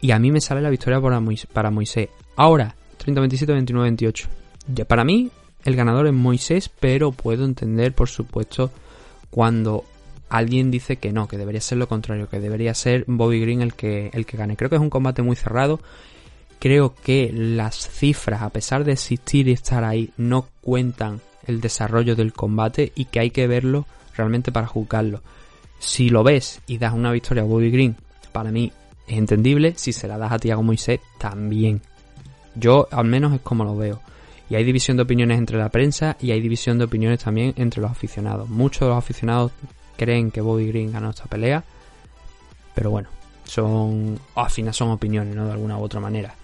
Y a mí me sale la victoria para Moisés. Para Moisés. Ahora, 30-27, 29-28. Para mí, el ganador es Moisés, pero puedo entender, por supuesto, cuando alguien dice que no, que debería ser lo contrario, que debería ser Bobby Green el que, el que gane. Creo que es un combate muy cerrado creo que las cifras, a pesar de existir y estar ahí, no cuentan el desarrollo del combate y que hay que verlo realmente para juzgarlo. Si lo ves y das una victoria a Bobby Green, para mí es entendible. Si se la das a Tiago Moisés, también. Yo al menos es como lo veo. Y hay división de opiniones entre la prensa y hay división de opiniones también entre los aficionados. Muchos de los aficionados creen que Bobby Green ganó esta pelea. Pero bueno, son, al final son opiniones, ¿no? De alguna u otra manera.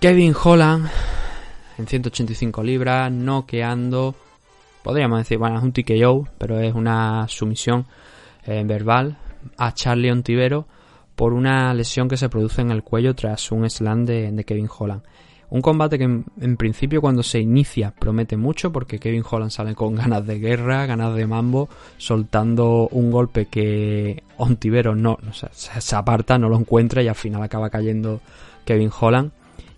Kevin Holland en 185 libras, noqueando, podríamos decir, bueno, es un TKO, pero es una sumisión eh, verbal a Charlie Ontivero por una lesión que se produce en el cuello tras un slam de, Kevin Holland. Un combate que en, principio cuando se inicia promete mucho porque Kevin Holland sale con ganas de guerra, ganas de mambo, soltando un golpe que Ontivero no, se aparta, no lo encuentra y al final acaba cayendo Kevin Holland.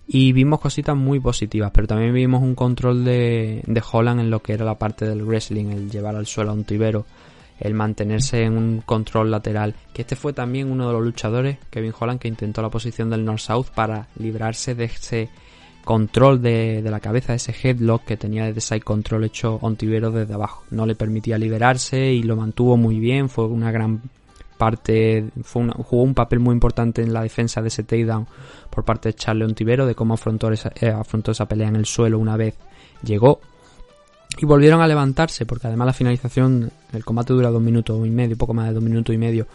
Y vimos cositas muy positivas, pero también vimos un control de, de Holland en lo que era la parte del wrestling, el llevar al suelo a un tibero, el mantenerse en un control lateral. Que este fue también uno de los luchadores, Kevin Holland, que intentó la posición del North-South para librarse de ese control de, de, la cabeza, ese headlock que tenía desde side control hecho Ontivero desde abajo. No le permitía liberarse y lo mantuvo muy bien, fue una gran parte, fue una- jugó un papel muy importante en la defensa de ese takedown por parte de Charles Ontivero, de cómo afrontó esa, eh, afrontó esa pelea en el suelo una vez llegó. Y volvieron a levantarse, porque además la finalización, el combate dura dos minutos y medio, poco más de dos minutos y medio,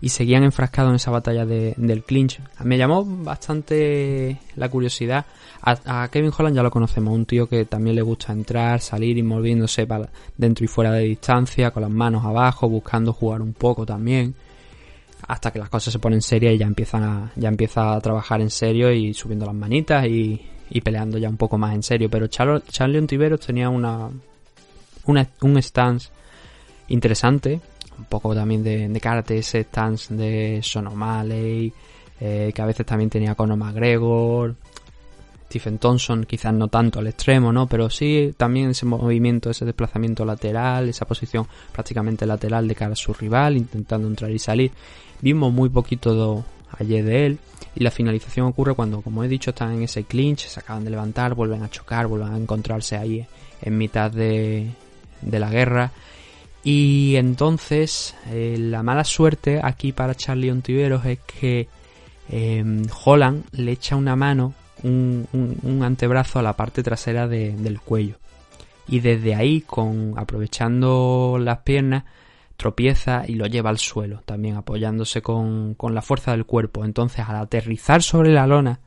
y seguían enfrascados en esa batalla de- del clinch. Me llamó bastante la curiosidad. A, Kevin Holland ya lo conocemos, un tío que también le gusta entrar, salir y moviéndose para dentro y fuera de distancia, con las manos abajo, buscando jugar un poco también. Hasta que las cosas se ponen serias y ya empiezan a, ya empieza a trabajar en serio y subiendo las manitas y, y peleando ya un poco más en serio. Pero Charlo- Charlie Ontiveros tenía una, una un stance interesante, un poco también de, de karate, ese stance de Son O'Malley, eh, que a veces también tenía Conor McGregor, Stephen Thompson, quizás no tanto al extremo, ¿no? Pero sí también ese movimiento, ese desplazamiento lateral, esa posición prácticamente lateral de cara a su rival, intentando entrar y salir. Vimos muy poquito do- ayer de él y la finalización ocurre cuando, como he dicho, están en ese clinch, se acaban de levantar, vuelven a chocar, vuelven a encontrarse ahí en mitad de, de la guerra. Y entonces eh, la mala suerte aquí para Charlie Ontiveros es que eh, Holland le echa una mano, un, un- antebrazo a la parte trasera de- del cuello. Y desde ahí, con aprovechando las piernas, tropieza y lo lleva al suelo, también apoyándose con, con la fuerza del cuerpo. Entonces, al aterrizar sobre la lona,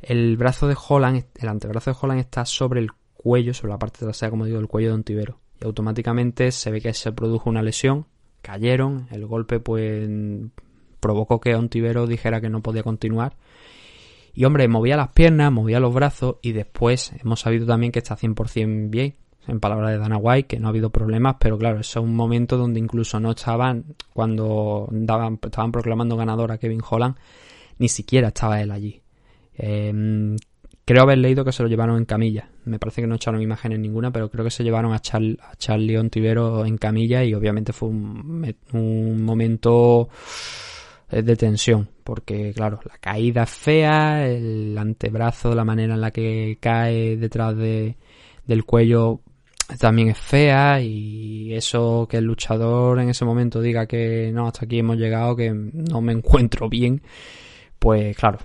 el brazo de Holland, el antebrazo de Holland está sobre el cuello, sobre la parte trasera, como digo, del cuello de Ontivero. Y automáticamente se ve que se produjo una lesión, cayeron, el golpe pues provocó que Ontivero dijera que no podía continuar. Y hombre, movía las piernas, movía los brazos y después hemos sabido también que está 100% bien, en palabras de Dana White, que no ha habido problemas, pero claro, eso es un momento donde incluso no estaban, cuando daban, estaban proclamando ganador a Kevin Holland, ni siquiera estaba él allí. Eh, creo haber leído que se lo llevaron en camilla. Me parece que no echaron imágenes ninguna, pero creo que se llevaron a, Char- a Charlie Ontivero en camilla y obviamente fue un momento eh, de tensión, porque claro, la caída es fea, el antebrazo, la manera en la que cae detrás de, del cuello también es fea y eso que el luchador en ese momento diga que no, hasta aquí hemos llegado, que no me encuentro bien, pues claro,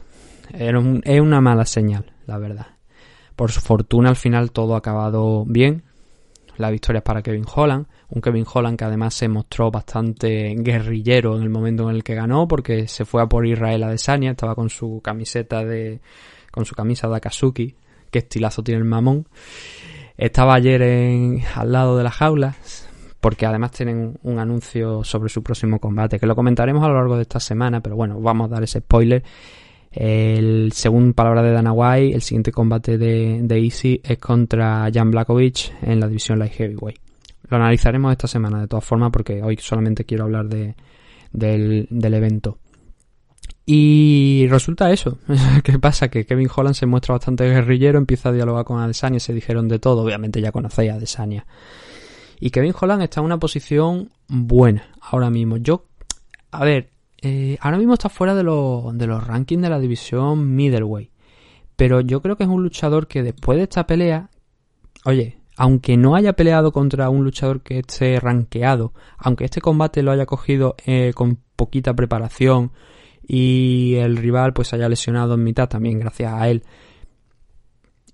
es una mala señal, la verdad. Por su fortuna al final todo ha acabado bien. La victoria es para Kevin Holland, un Kevin Holland que además se mostró bastante guerrillero en el momento en el que ganó, porque se fue a por Israel Adesanya, estaba con su camiseta de, con su camisa de Akatsuki, qué estilazo tiene el mamón. Estaba ayer al lado de las jaulas, porque además tienen un anuncio sobre su próximo combate, que lo comentaremos a lo largo de esta semana, pero bueno, vamos a dar ese spoiler. El, según palabras de Dana White, el siguiente combate de, de Easy es contra Jan Blakovic en la división Light Heavyweight. Lo analizaremos esta semana de todas formas porque hoy solamente quiero hablar de, del, del evento. Y resulta eso. ¿Qué pasa? Que Kevin Holland se muestra bastante guerrillero, empieza a dialogar con Adesanya, se dijeron de todo. Obviamente ya conocéis a Adesanya. Y Kevin Holland está en una posición buena ahora mismo. Yo, a ver, eh, ahora mismo está fuera de, los de los rankings de la división middleweight. Pero yo creo que es un luchador que después de esta pelea, oye, aunque no haya peleado contra un luchador que esté rankeado, aunque este combate lo haya cogido eh, con poquita preparación y el rival pues haya lesionado en mitad también gracias a él,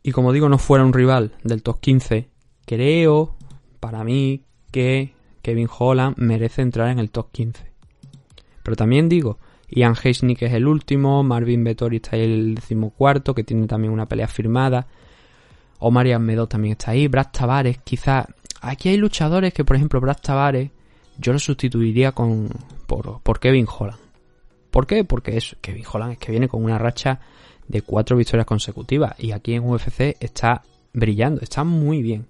y como digo no fuera un rival del top 15, creo para mí que Kevin Holland merece entrar en el top 15. Pero también digo, Ian Heisnick es el último, Marvin Vettori está ahí el decimocuarto, que tiene también una pelea firmada. Omar Medot también está ahí. Brad Tavares, quizá. Aquí hay luchadores que, por ejemplo, Brad Tavares, yo lo sustituiría con por, por Kevin Holland. ¿Por qué? Porque es Kevin Holland es que viene con una racha de cuatro victorias consecutivas. Y aquí en UFC está brillando, está muy bien.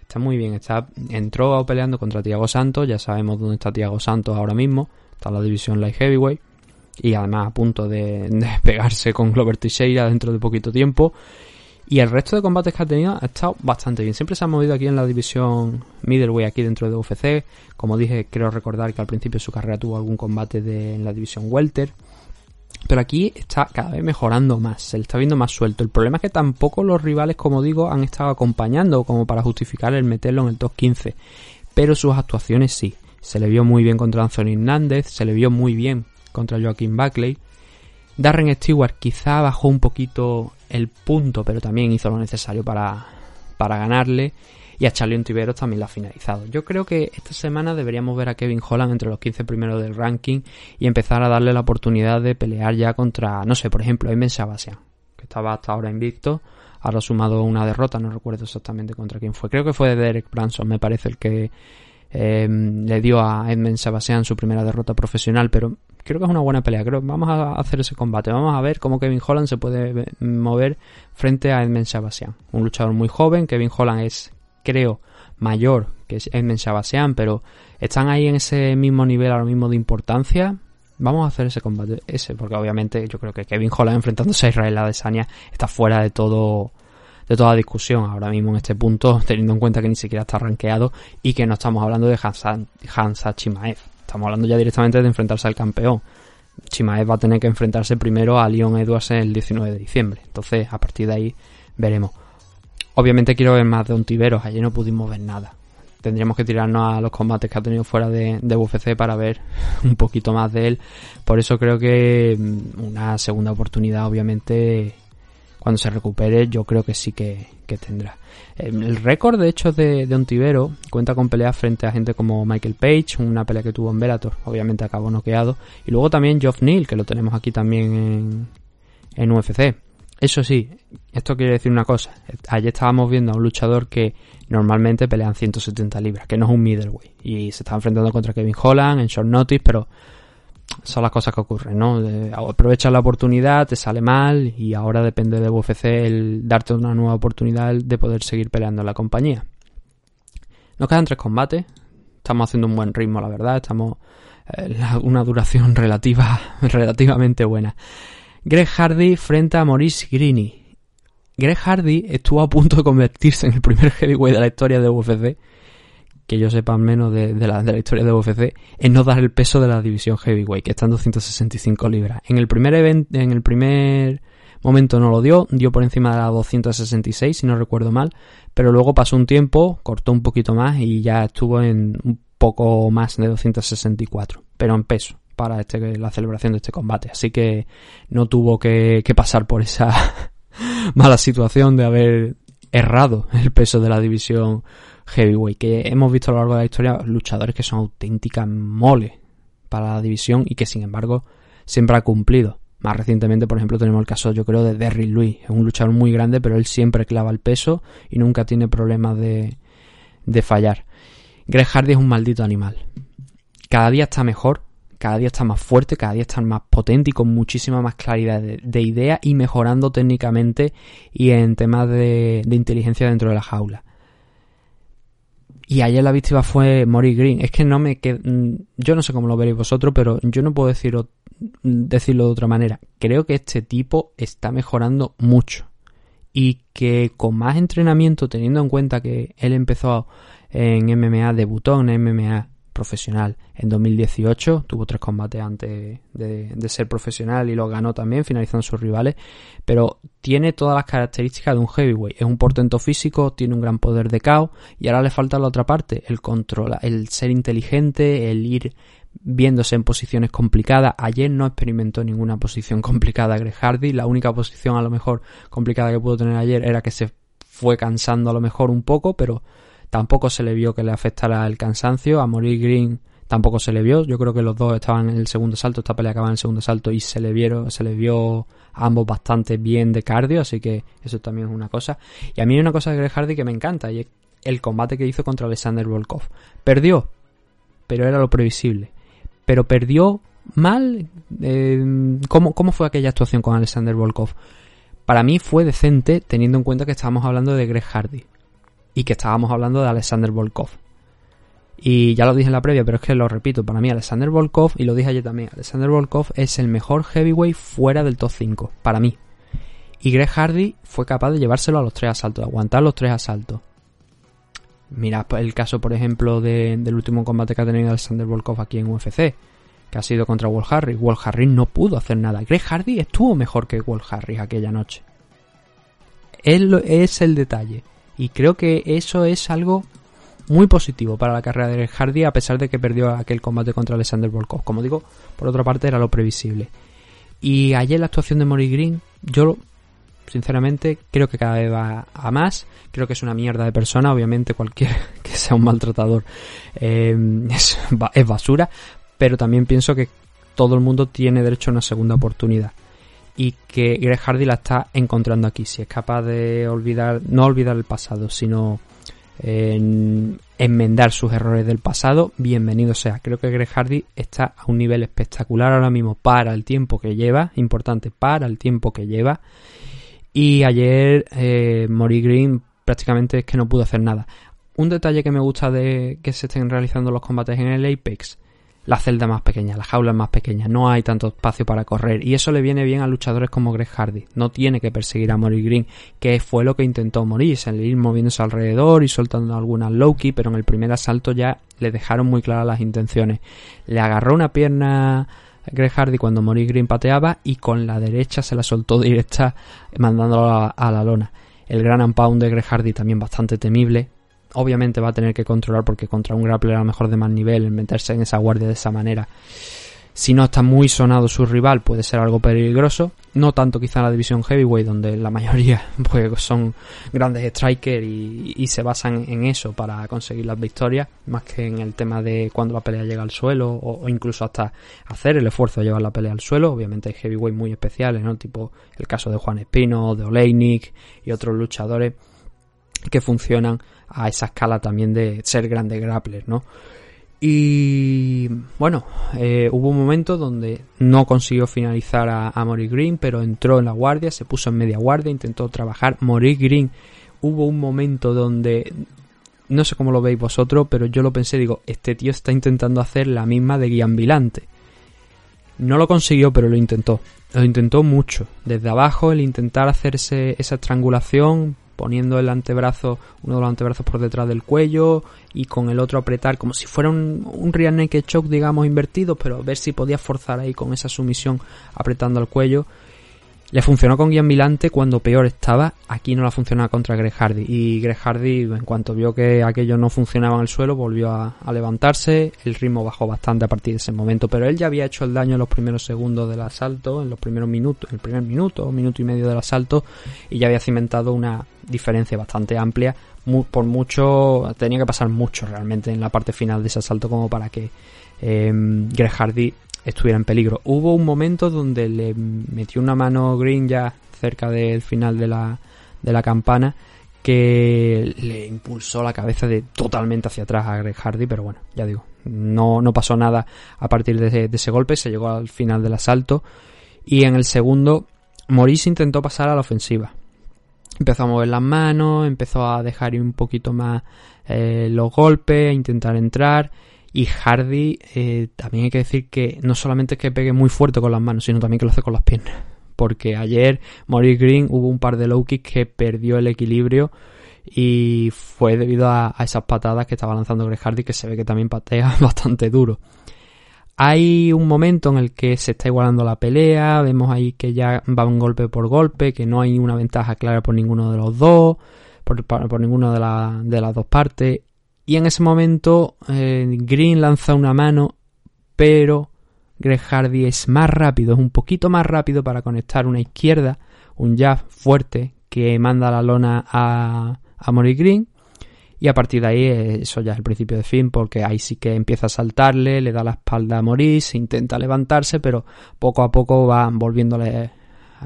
Está muy bien. Está, entró peleando contra Tiago Santos. Ya sabemos dónde está Tiago Santos ahora mismo. Está en la división Light Heavyweight. Y además a punto de, de pegarse con Glover Teixeira dentro de poquito tiempo. Y el resto de combates que ha tenido ha estado bastante bien. Siempre se ha movido aquí en la división middleweight, aquí dentro de UFC. Como dije, creo recordar que al principio de su carrera tuvo algún combate en la división welter. Pero aquí está cada vez mejorando más, se le está viendo más suelto. El problema es que tampoco los rivales, como digo, han estado acompañando como para justificar el meterlo en el top 15. Pero sus actuaciones sí. Se le vio muy bien contra Anthony Hernández, se le vio muy bien contra Joaquín Buckley. Darren Stewart quizá bajó un poquito el punto, pero también hizo lo necesario para, para ganarle. Y a Charlie Ontiveros también la ha finalizado. Yo creo que esta semana deberíamos ver a Kevin Holland entre los 15 primeros del ranking y empezar a darle la oportunidad de pelear ya contra, no sé, por ejemplo, Emen Sebastian, que estaba hasta ahora invicto. Ahora ha sumado una derrota, no recuerdo exactamente contra quién fue. Creo que fue de Derek Branson, me parece el que eh, le dio a Edmund Sebastian su primera derrota profesional, pero creo que es una buena pelea. Creo vamos a hacer ese combate. Vamos a ver cómo Kevin Holland se puede mover frente a Edmund Sebastian. Un luchador muy joven. Kevin Holland es creo, mayor que Edmund Shabasian, pero están ahí en ese mismo nivel ahora mismo de importancia. Vamos a hacer ese combate, ese, porque obviamente yo creo que Kevin Holland enfrentándose a Israel Adesanya está fuera de todo de toda discusión ahora mismo en este punto, teniendo en cuenta que ni siquiera está rankeado y que no estamos hablando de Hansa, Hansa Chimaev. Estamos hablando ya directamente de enfrentarse al campeón. Chimaev va a tener que enfrentarse primero a Leon Edwards el 19 de diciembre. Entonces, a partir de ahí veremos. Obviamente quiero ver más de un Tiberos, allí no pudimos ver nada. Tendríamos que tirarnos a los combates que ha tenido fuera de, de UFC para ver un poquito más de él. Por eso creo que mm, una segunda oportunidad, obviamente, cuando se recupere, yo creo que sí que, tendrá. El récord, de hecho, de, de Ontivero cuenta con peleas frente a gente como Michael Page, una pelea que tuvo en Bellator, obviamente acabó noqueado. Y luego también Geoff Neal, que lo tenemos aquí también en, en UFC. Eso sí, esto quiere decir una cosa. Ayer estábamos viendo a un luchador que normalmente pelean 170 libras, que no es un middleweight. Y se está enfrentando contra Kevin Holland en short notice, pero son las cosas que ocurren, ¿no? aprovechas la oportunidad, te sale mal y ahora depende de UFC el darte una nueva oportunidad de poder seguir peleando en la compañía. Nos quedan tres combates. Estamos haciendo un buen ritmo, la verdad. Estamos eh, una duración relativa, relativamente buena. Greg Hardy frente a Maurice Greeny. Greg Hardy estuvo a punto de convertirse en el primer heavyweight de la historia de UFC, que yo sepa al menos de, la, de la historia de UFC, en no dar el peso de la división heavyweight, que está en 265 libras. En el primer evento, en el primer momento no lo dio, dio por encima de la 266, si no recuerdo mal, pero luego pasó un tiempo, cortó un poquito más y ya estuvo en un poco más de 264, pero en peso para este, la celebración de este combate. Así que no tuvo que, pasar por esa mala situación de haber errado el peso de la división heavyweight. Que hemos visto a lo largo de la historia luchadores que son auténticas mole para la división y que sin embargo siempre ha cumplido. Más recientemente, por ejemplo, tenemos el caso, yo creo, de Derry Louis. Es un luchador muy grande, pero él siempre clava el peso y nunca tiene problemas de, de fallar. Greg Hardy es un maldito animal. Cada día está mejor, cada día está más fuerte, cada día está más potente y con muchísima más claridad de, idea y mejorando técnicamente y en temas de, inteligencia dentro de la jaula. Y ayer la víctima fue Mori Green. Es que no me mm, Yo no sé cómo lo veréis vosotros, pero yo no puedo decirlo, decirlo de otra manera. Creo que este tipo está mejorando mucho. Y que con más entrenamiento, teniendo en cuenta que él empezó en MMA, debutó en MMA profesional en 2018. Tuvo tres combates antes de, ser profesional y lo ganó también, finalizando sus rivales. Pero tiene todas las características de un heavyweight. Es un portento físico, tiene un gran poder de caos y ahora le falta la otra parte, el control, el ser inteligente, el ir viéndose en posiciones complicadas. Ayer no experimentó ninguna posición complicada Greg Hardy. La única posición a lo mejor complicada que pudo tener ayer era que se fue cansando a lo mejor un poco, pero Tampoco se le vio que le afectara el cansancio. A Morir Green tampoco se le vio. Yo creo que los dos estaban en el segundo salto. Esta pelea acaba en el segundo salto y se le vieron, se le vio ambos bastante bien de cardio. Así que eso también es una cosa. Y a mí hay una cosa de Greg Hardy que me encanta y es el combate que hizo contra Alexander Volkov. Perdió, pero era lo previsible. Pero perdió mal. Eh, ¿cómo, ¿Cómo fue aquella actuación con Alexander Volkov? Para mí fue decente teniendo en cuenta que estábamos hablando de Greg Hardy y que estábamos hablando de Alexander Volkov. Y ya lo dije en la previa, pero es que lo repito, para mí Alexander Volkov, y lo dije ayer también, Alexander Volkov es el mejor heavyweight fuera del top 5, para mí. Y Greg Hardy fue capaz de llevárselo a los tres asaltos, de aguantar los tres asaltos. Mira el caso, por ejemplo, del último combate que ha tenido Alexander Volkov aquí en UFC, que ha sido contra Walt Harris. Walt Harris no pudo hacer nada. Greg Hardy estuvo mejor que Walt Harris aquella noche. Él es el detalle. Y creo que eso es algo muy positivo para la carrera de Hardy a pesar de que perdió aquel combate contra Alexander Volkov. Como digo, por otra parte era lo previsible. Y ayer la actuación de Mori Green, yo sinceramente creo que cada vez va a más. Creo que es una mierda de persona, obviamente cualquier que sea un maltratador eh, es basura, pero también pienso que todo el mundo tiene derecho a una segunda oportunidad y que Greg Hardy la está encontrando aquí. Si es capaz de olvidar, no olvidar el pasado, sino en enmendar sus errores del pasado, bienvenido sea. Creo que Greg Hardy está a un nivel espectacular ahora mismo para el tiempo que lleva, importante para el tiempo que lleva. Y ayer eh, Mori Green prácticamente es que no pudo hacer nada. Un detalle que me gusta de que se estén realizando los combates en el Apex, la celda más pequeña, la jaula es más pequeña, no hay tanto espacio para correr y eso le viene bien a luchadores como Greg Hardy. No tiene que perseguir a Mori Green, que fue lo que intentó morir, el ir moviéndose alrededor y soltando algunas Loki, pero en el primer asalto ya le dejaron muy claras las intenciones. Le agarró una pierna Greg Hardy cuando Mori Green pateaba y con la derecha se la soltó directa mandándolo a, la lona. El gran and pound de Greg Hardy también bastante temible. Obviamente va a tener que controlar porque contra un grappler a lo mejor de más nivel, el meterse en esa guardia de esa manera. Si no está muy sonado su rival, puede ser algo peligroso. No tanto quizá en la división heavyweight, donde la mayoría pues, son grandes strikers y, y se basan en eso para conseguir las victorias, más que en el tema de cuando la pelea llega al suelo o, o incluso hasta hacer el esfuerzo de llevar la pelea al suelo. Obviamente hay heavyweight muy especiales, ¿no? Tipo el caso de Juan Espino, de Oleinik y otros luchadores que funcionan a esa escala también de ser grandes grapplers, ¿no? Y bueno, eh, hubo un momento donde no consiguió finalizar a, a Green, pero entró en la guardia, se puso en media guardia, intentó trabajar. Mori Green, hubo un momento donde, no sé cómo lo veis vosotros, pero yo lo pensé, digo, este tío está intentando hacer la misma de Guiambilante. No lo consiguió, pero lo intentó. Lo intentó mucho. Desde abajo, el intentar hacerse esa estrangulación, poniendo el antebrazo, uno de los antebrazos por detrás del cuello y con el otro apretar como si fuera un, un rear naked choke, digamos, invertido, pero ver si podía forzar ahí con esa sumisión apretando el cuello. Le funcionó con Guian Milante cuando peor estaba, aquí no la funcionaba contra Greg Hardy. Y Greg Hardy, en cuanto vio que aquello no funcionaba en el suelo, volvió a, a levantarse, el ritmo bajó bastante a partir de ese momento, pero él ya había hecho el daño en los primeros segundos del asalto, en los primeros minutos, en el primer minuto, minuto y medio del asalto, y ya había cimentado una diferencia bastante amplia. Mu- por mucho, tenía que pasar mucho realmente en la parte final de ese asalto como para que eh, Hardy estuviera en peligro. Hubo un momento donde le metió una mano Green ya cerca del final de la, de la campana que le impulsó la cabeza de totalmente hacia atrás a Greg Hardy, pero bueno, ya digo, no, no pasó nada a partir de ese, de ese golpe, se llegó al final del asalto y en el segundo Maurice intentó pasar a la ofensiva. Empezó a mover las manos, empezó a dejar un poquito más eh, los golpes, a intentar entrar. Y Hardy, eh, también hay que decir que no solamente es que pegue muy fuerte con las manos, sino también que lo hace con las piernas. Porque ayer Maurice Green hubo un par de low kicks que perdió el equilibrio y fue debido a, a esas patadas que estaba lanzando Greg Hardy, que se ve que también patea bastante duro. Hay un momento en el que se está igualando la pelea, vemos ahí que ya va un golpe por golpe, que no hay una ventaja clara por ninguno de los dos, por, por, ninguna de, la, de, las dos partes. Y en ese momento eh, Green lanza una mano, pero Greg Hardy es más rápido, es un poquito más rápido para conectar una izquierda, un jab fuerte que manda la lona a, a Green. Y a partir de ahí, eso ya es el principio de fin, porque ahí sí que empieza a saltarle, le da la espalda a Maurice, intenta levantarse, pero poco a poco va volviéndole,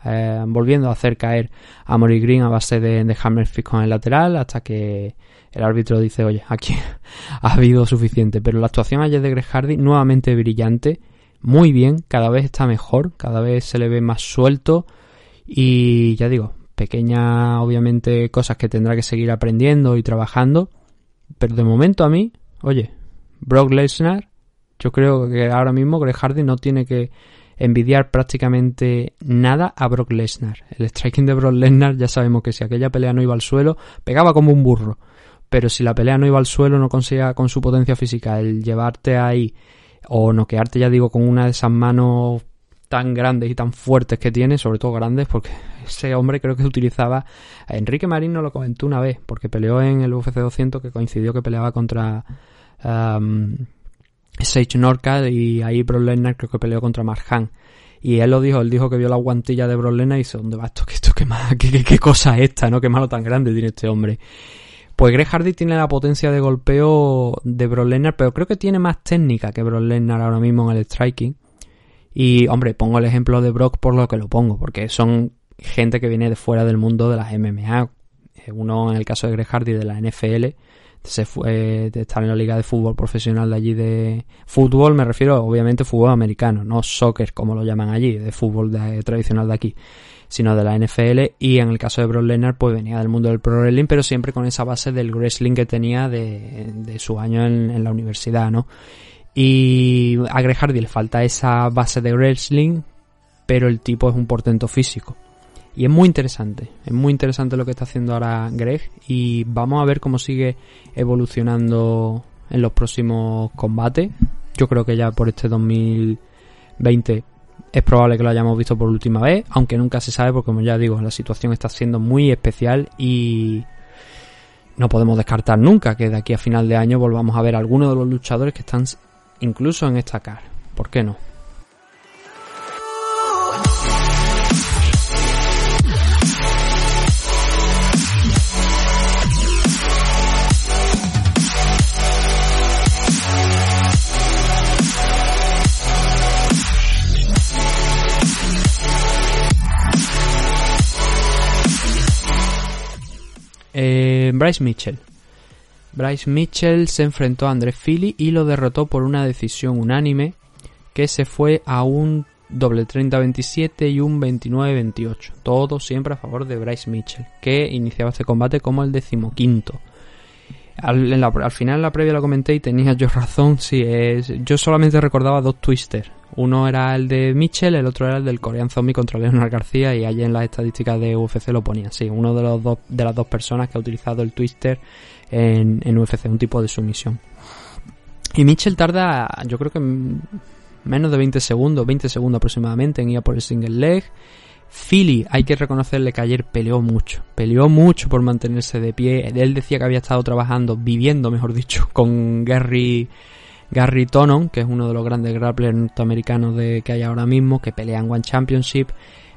eh, volviendo a hacer caer a Maurice Green a base de, de hammer fist con el lateral, hasta que el árbitro dice, oye, aquí ha habido suficiente. Pero la actuación ayer de Greg Hardy, nuevamente brillante, muy bien, cada vez está mejor, cada vez se le ve más suelto, y ya digo, pequeñas, obviamente, cosas que tendrá que seguir aprendiendo y trabajando. Pero de momento a mí, oye, Brock Lesnar, yo creo que ahora mismo Greg Hardy no tiene que envidiar prácticamente nada a Brock Lesnar. El striking de Brock Lesnar ya sabemos que si aquella pelea no iba al suelo, pegaba como un burro. Pero si la pelea no iba al suelo, no conseguía con su potencia física el llevarte ahí o noquearte, ya digo, con una de esas manos tan grandes y tan fuertes que tiene, sobre todo grandes, porque ese hombre creo que utilizaba. Enrique Marín nos lo comentó una vez, porque peleó en el UFC 200, que coincidió que peleaba contra um, Sage Norca y ahí Brock Lesnar creo que peleó contra Marjan. Y él lo dijo, él dijo que vio la guantilla de Brock y dice, ¿dónde va esto? ¿Qué, esto, qué, cosa es esta? ¿no? Qué malo tan grande tiene este hombre. Pues Greg Hardy tiene la potencia de golpeo de Brock pero creo que tiene más técnica que Brock ahora mismo en el striking. Y, hombre, pongo el ejemplo de Brock por lo que lo pongo, porque son gente que viene de fuera del mundo de las MMA. Eh, Uno, en el caso de Greg Hardy, de la NFL, se fue de estar en la liga de fútbol profesional de allí de fútbol, me refiero obviamente fútbol americano, no soccer como lo llaman allí, de fútbol de- tradicional de aquí, sino de la NFL y en el caso de Brock Lesnar pues venía del mundo del pro wrestling, pero siempre con esa base del wrestling que tenía de, de su año en, en la universidad, ¿no? Y a Greg Hardy le falta esa base de wrestling, pero el tipo es un portento físico. Y es muy interesante, es muy interesante lo que está haciendo ahora Greg y vamos a ver cómo sigue evolucionando en los próximos combates. Yo creo que ya por este 2020 es probable que lo hayamos visto por última vez, aunque nunca se sabe porque como ya digo, la situación está siendo muy especial y no podemos descartar nunca que de aquí a final de año volvamos a ver a algunos de los luchadores que están incluso en esta car. ¿Por qué no? Eh, Bryce Mitchell. Bryce Mitchell se enfrentó a André Philly y lo derrotó por una decisión unánime que se fue a un doble 30-27 y un 29-28. Todo siempre a favor de Bryce Mitchell, que iniciaba este combate como el decimoquinto. Al, final en la previa lo comenté y tenía yo razón, es, yo solamente recordaba dos twisters. Uno era el de Mitchell, el otro era el del Korean Zombie contra Leonard García y allí en las estadísticas de UFC lo ponía. Sí, uno de, los dos, de las dos personas que ha utilizado el twister en, UFC, un tipo de sumisión. Y Mitchell tarda, yo creo que menos de 20 segundos, 20 segundos aproximadamente en ir a por el single leg. Philly, hay que reconocerle que ayer peleó mucho, peleó mucho por mantenerse de pie. Él decía que había estado trabajando, viviendo, mejor dicho, con Gary, Gary Tonon, que es uno de los grandes grapplers norteamericanos de, que hay ahora mismo, que pelea en One Championship.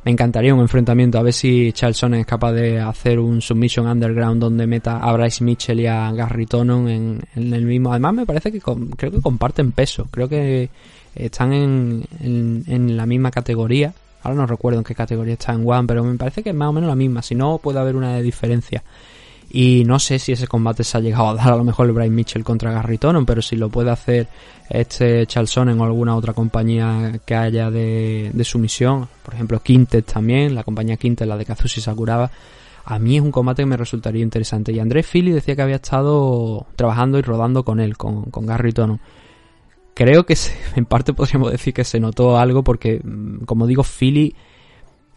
Me encantaría un enfrentamiento, a ver si Charles Sonnen es capaz de hacer un Submission Underground donde meta a Bryce Mitchell y a Gary Tonon en, el mismo. Además, me parece que com- creo que comparten peso, creo que están en, en la misma categoría. Ahora no recuerdo en qué categoría está en One, pero me parece que es más o menos la misma. Si no, puede haber una diferencia. Y no sé si ese combate se ha llegado a dar a lo mejor el Brian Mitchell contra Gary Tonon, pero si lo puede hacer este Charles Sonnen o alguna otra compañía que haya de, de sumisión, por ejemplo Quintet también, la compañía Quintet, la de Kazushi Sakuraba, a mí es un combate que me resultaría interesante. Y Andrés Philly decía que había estado trabajando y rodando con él, con, con Gary Tonon. Creo que se- en parte podríamos decir que se notó algo porque, mm, como digo, Philly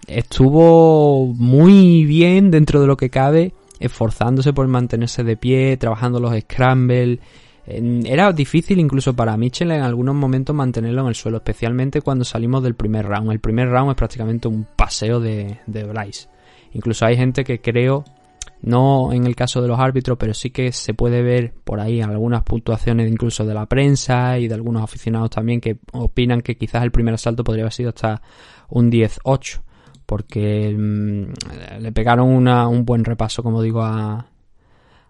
estuvo muy bien dentro de lo que cabe, esforzándose por mantenerse de pie, trabajando los scrambles. Era difícil incluso para Mitchell en algunos momentos mantenerlo en el suelo, especialmente cuando salimos del primer round. El primer round es prácticamente un paseo de, de Bryce. Incluso hay gente que creo, no en el caso de los árbitros, pero sí que se puede ver por ahí algunas puntuaciones incluso de la prensa y de algunos aficionados también que opinan que quizás el primer asalto podría haber sido hasta un 10-8 porque mm, le pegaron una, un buen repaso, como digo, a,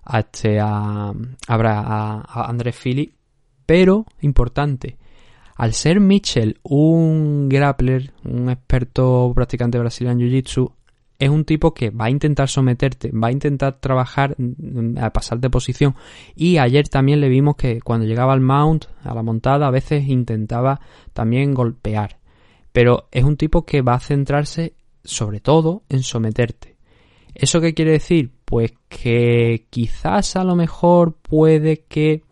a este a, a, a- Andrés Philly. Pero, importante, al ser Mitchell un grappler, un experto practicante brasileño Jiu-Jitsu, es un tipo que va a intentar someterte, va a intentar trabajar mm, a pasar de posición. Y ayer también le vimos que cuando llegaba al mount, a la montada, a veces intentaba también golpear. Pero es un tipo que va a centrarse sobre todo en someterte. ¿Eso qué quiere decir? Pues que quizás a lo mejor puede que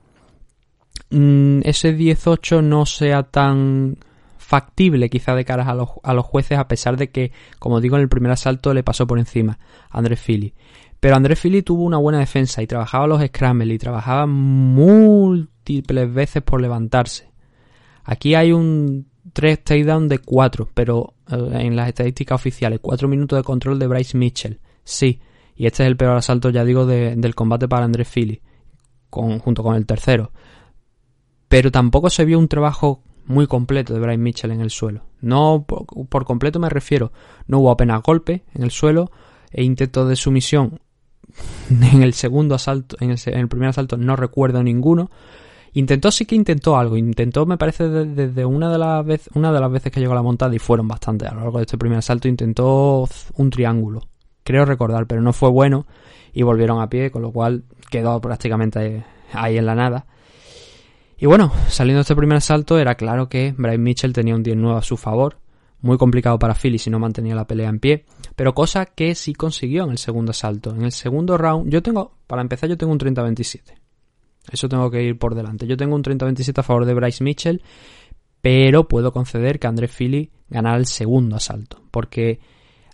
mm, ese 18 no sea tan factible quizá de cara a los, a los jueces a pesar de que, como digo, en el primer asalto le pasó por encima a Andrés Philly. Pero Andrés Philly tuvo una buena defensa y trabajaba los scrambles y trabajaba múltiples veces por levantarse. Aquí hay un tres takedowns de cuatro, pero eh, en las estadísticas oficiales, cuatro minutos de control de Bryce Mitchell. Sí, y este es el peor asalto, ya digo, de- del combate para Andrés Philly, con, junto con el tercero. Pero tampoco se vio un trabajo muy completo de Bryce Mitchell en el suelo. No por, completo me refiero, no hubo apenas golpe en el suelo e intentos de sumisión en el segundo asalto, en el, en el primer asalto no recuerdo ninguno. Intentó sí que intentó algo, intentó me parece de- desde una de las veces, una de las veces que llegó a la montada y fueron bastantes a lo largo de este primer asalto intentó un triángulo, creo recordar, pero no fue bueno y volvieron a pie, con lo cual quedó prácticamente ahí en la nada. Y bueno, saliendo de este primer asalto era claro que Brian Mitchell tenía un 10-9 a su favor, muy complicado para Philly si no mantenía la pelea en pie, pero cosa que sí consiguió en el segundo asalto. En el segundo round, yo tengo, para empezar, yo tengo un 30-27. Eso tengo que ir por delante. Yo tengo un 30-27 a favor de Bryce Mitchell, pero puedo conceder que Andrés Philly ganara el segundo asalto, porque